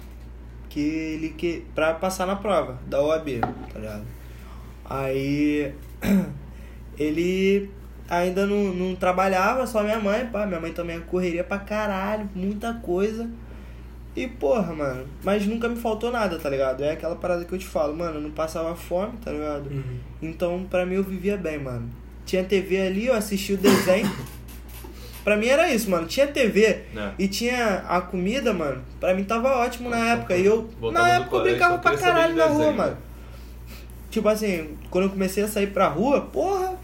Que ele que pra passar na prova da OAB, tá ligado? Aí <clears throat> ele ainda não, não trabalhava, só minha mãe, pá. Minha mãe também correria pra caralho, muita coisa. E porra, mano, mas nunca me faltou nada, tá ligado? É aquela parada que eu te falo, mano, eu não passava fome, tá ligado? Uhum. Então, pra mim, eu vivia bem, mano. Tinha TV ali, eu assistia o desenho. <laughs> pra mim era isso, mano. Tinha TV Né? e tinha a comida, mano. Pra mim tava ótimo na época. E eu, na época, eu colégio, brincava pra caralho na rua, desenho, mano. né? Tipo assim, quando eu comecei a sair pra rua, porra,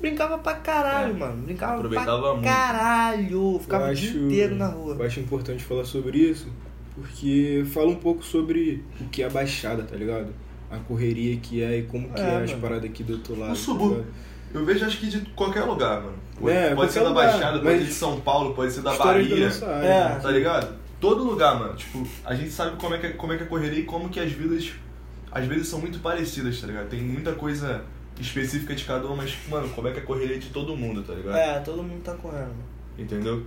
Brincava pra caralho, É. mano. Brincava Aproveitava pra muito. caralho. Ficava Eu o dia inteiro na rua. Eu acho importante falar sobre isso, porque fala um pouco sobre o que é a Baixada, tá ligado? A correria que é e como que É, é, as paradas aqui do outro lado. O tá subúrbio. ligado? Eu vejo acho que de qualquer lugar, mano. É, pode ser da lugar, Baixada, pode ser de São Paulo, pode ser da da Bahia. área, É. né? Tá ligado? Todo lugar, mano. Tipo, a gente sabe como é que é, como é, que é a correria e como que as vidas às vezes são muito parecidas, tá ligado? Tem muita coisa específica de cada uma, mas, mano, como é que é a correria de todo mundo, tá ligado? É, todo mundo tá correndo. Entendeu?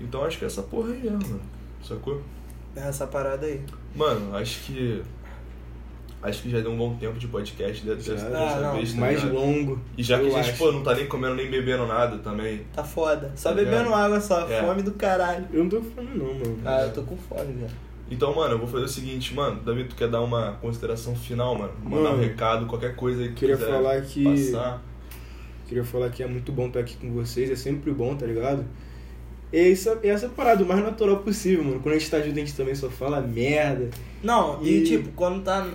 Então acho que é essa porra aí, é, mano. Sacou? É essa parada aí. Mano, acho que. Acho que já deu um bom tempo de podcast de- dessa, Já, dessa Ah, não. vez, tá Mais ligado? longo. E já que a gente, acho. pô, não tá nem comendo nem bebendo nada também. Tá foda. Só Tá bebendo ligado? água só. É. Fome do caralho. Eu não tô falando não, mano. Ah, eu tô com fome, velho. Então, mano, eu vou fazer o seguinte, mano, Davi, tu quer dar uma consideração final, mano? Mandar um Mano, recado, qualquer coisa aí que queria quiser falar que- passar. Queria falar que é muito bom estar aqui com vocês, é sempre bom, tá ligado? E essa, e essa parada, o mais natural possível, mano. Quando a gente tá junto, a gente também só fala merda. Não, e, E- tipo, quando tá.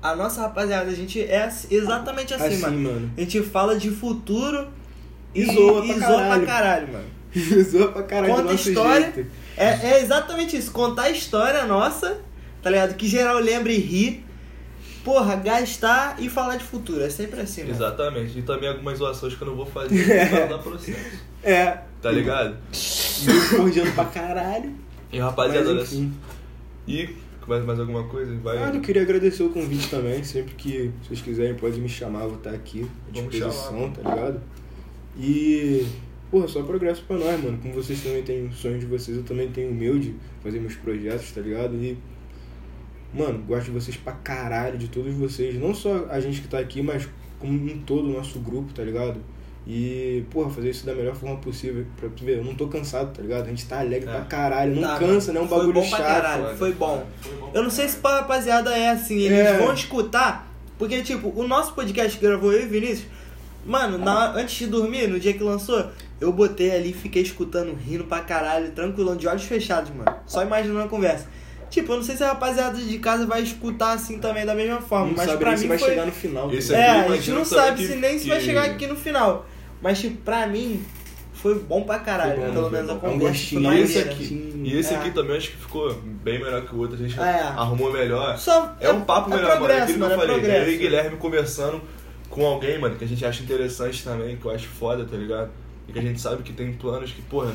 A nossa rapaziada, a gente é exatamente assim, Assim, mano. mano. A gente fala de futuro E zoa pra e caralho. caralho, mano. <laughs> Zoa pra caralho Conta do nosso história. jeito. É, é exatamente isso. Contar a história nossa, tá ligado? Que geral lembra e ri. Porra, gastar e falar de futuro. É sempre assim, mano. Exatamente. E também algumas zoações que eu não vou fazer pra não dar processo. <laughs> É. Tá ligado? Meio cordiando pra caralho. E rapaziada, olha enfim. E mais, mais alguma coisa? Vai. Ah, eu queria agradecer o convite também. Sempre que vocês quiserem, podem me chamar, vou estar aqui à Vamos disposição, chamar. tá ligado? E, porra, só progresso pra nós, mano. Como vocês também têm o sonho de vocês, eu também tenho o meu de fazer meus projetos, tá ligado? E, mano, gosto de vocês pra caralho, de todos vocês. Não só a gente que tá aqui, mas como um todo o nosso grupo, tá ligado? E, porra, fazer isso da melhor forma possível. Pra tu ver, eu não tô cansado, tá ligado? A gente tá alegre É. pra caralho. Não Tá, cansa, né? É um foi bagulho bom pra chato. caralho. Foi bom. Foi bom Eu não sei se pra rapaziada é assim, eles É. vão escutar, porque, tipo, o nosso podcast que gravou eu e Vinícius, mano, na- antes de dormir, no dia que lançou, eu botei ali e fiquei escutando, rindo pra caralho, tranquilão, de olhos fechados, mano. Só imaginando a conversa. Tipo, eu não sei se a rapaziada de casa vai escutar assim também da mesma forma, Não mas sabe pra nem mim se vai foi... chegar no final. Esse tá É, eu a gente não sabe que- se nem se vai que- chegar aqui no final. Mas, tipo, pra mim, foi bom pra caralho. Bom, pelo menos a bom. É um conversa foi gostinho. E esse aqui, e esse É. aqui também acho que ficou bem melhor que o outro. A gente É. arrumou melhor. Só É um papo melhor, mano. É progresso, aquilo que mano, eu é falei. progresso. Eu e Guilherme conversando com alguém, mano, que a gente acha interessante também, que eu acho foda, tá ligado? E que a gente sabe que tem planos que, porra,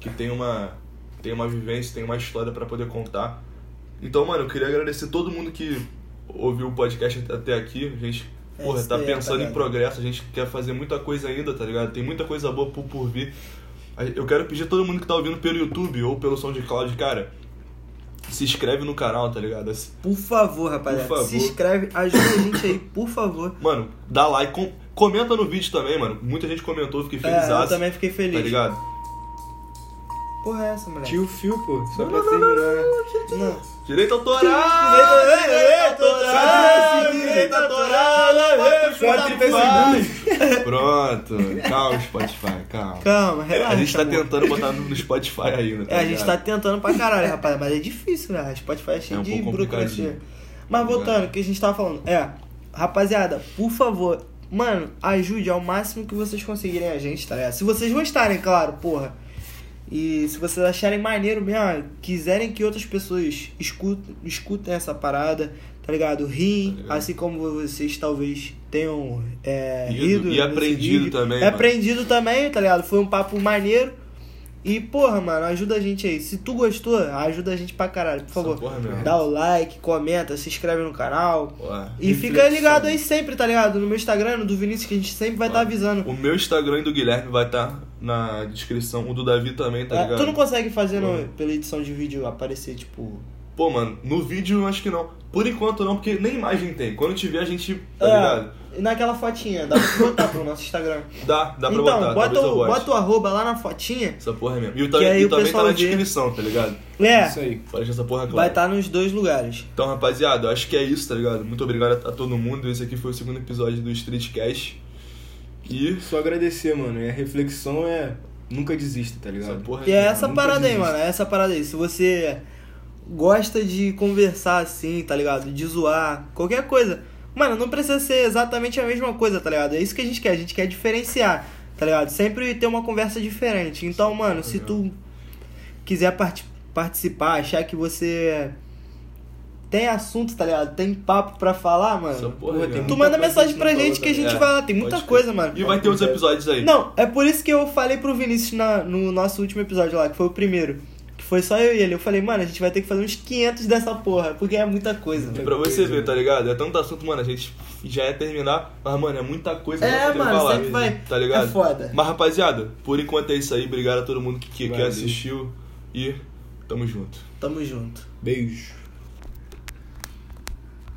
que tem uma, tem uma vivência, tem uma história pra poder contar. Então, mano, eu queria agradecer todo mundo que ouviu o podcast até aqui. A gente, É porra, tá aí, pensando em progresso, a gente quer fazer muita coisa ainda, tá ligado? Tem muita coisa boa por, por vir. Eu quero pedir a todo mundo que tá ouvindo pelo YouTube ou pelo SoundCloud, cara, se inscreve no canal, tá ligado? Por favor, rapaziada, Por favor. se inscreve, ajuda a gente aí, por favor. Mano, dá like, com- comenta no vídeo também, mano. Muita gente comentou, fiquei É, feliz. eu também fiquei feliz. Tá ligado? Porra, é essa, moleque? Tio Fio, pô. Só pra terminar. Não. Direito autoral! Direito autoral, direito autoral, Pronto. Calma, Spotify, calma. Calma, relaxa. A gente tá amor. tentando botar no no Spotify ainda, tá É, a gente tá tentando pra caralho, rapaz, mas é difícil, né? Spotify é cheio É um de burocracia. Mas voltando, o que a gente tava falando, é, rapaziada, por favor, mano, ajude ao máximo que vocês conseguirem a gente, tá ligado? Se vocês gostarem, claro, porra. E se vocês acharem maneiro mesmo, ah, quiserem que outras pessoas escutem, escutem essa parada, tá ligado? Riem, Tá ligado? assim como vocês talvez tenham é, Rido rido. e aprendido vídeo. também, É aprendido também, tá ligado? Foi um papo maneiro. E, porra, mano, ajuda a gente aí. Se tu gostou, ajuda a gente pra caralho, por favor. porra mesmo. Dá o like, comenta, se inscreve no canal. Porra. E fica ligado aí sempre, tá ligado? No meu Instagram, no do Vinícius, que a gente sempre vai estar tá avisando. O meu Instagram e do Guilherme vai estar na descrição. O do Davi também, tá É, ligado? tu não consegue fazer no- pela edição de vídeo aparecer, tipo. Pô, mano, no vídeo eu acho que não. Por enquanto não, porque nem imagem tem. Quando tiver a gente. Tá ligado? É, naquela fotinha, dá pra botar pro nosso Instagram. Dá, dá pra então, botar. bota, o, bota o arroba lá na fotinha. Essa porra é mesmo. E, o também, aí e o também tá na vê. descrição, tá ligado? É, Isso aí. Pode deixar essa porra clara. vai estar nos dois lugares. Então, rapaziada, eu acho que é isso, tá ligado? Muito obrigado a, a todo mundo. Esse aqui foi o segundo episódio do Streetcast. E. Só agradecer, mano. E a reflexão é nunca desista, tá ligado? Essa porra E é essa nunca parada aí, desista. mano. É essa parada aí. Se você gosta de conversar assim, tá ligado? De zoar, qualquer coisa. Mano, não precisa ser exatamente a mesma coisa, tá ligado? É isso que a gente quer, a gente quer diferenciar, tá ligado? Sempre ter uma conversa diferente. Então, mano, se tu quiser part participar, achar que você tem assunto, tá ligado? Tem papo pra falar, mano. Porra, Porra, tem cara. Tu muita manda coisa mensagem pra gente que a gente também. vai lá. Tem muita Pode coisa, mano. E vai ter outros episódios aí. Não, é por isso que eu falei pro Vinícius na- no nosso último episódio lá, que foi o primeiro. Que foi só eu e ele. Eu falei, mano, a gente vai ter que fazer uns 500 dessa porra, porque é muita coisa. E pra você ver, tá ligado? É tanto assunto, mano, a gente já ia terminar, mas, mano, é muita coisa É, mano, falar. sempre vai. Tá ligado? É foda. Mas, rapaziada, por enquanto é isso aí. Obrigado a todo mundo que, que, assistiu. E tamo junto. Tamo junto. Beijo.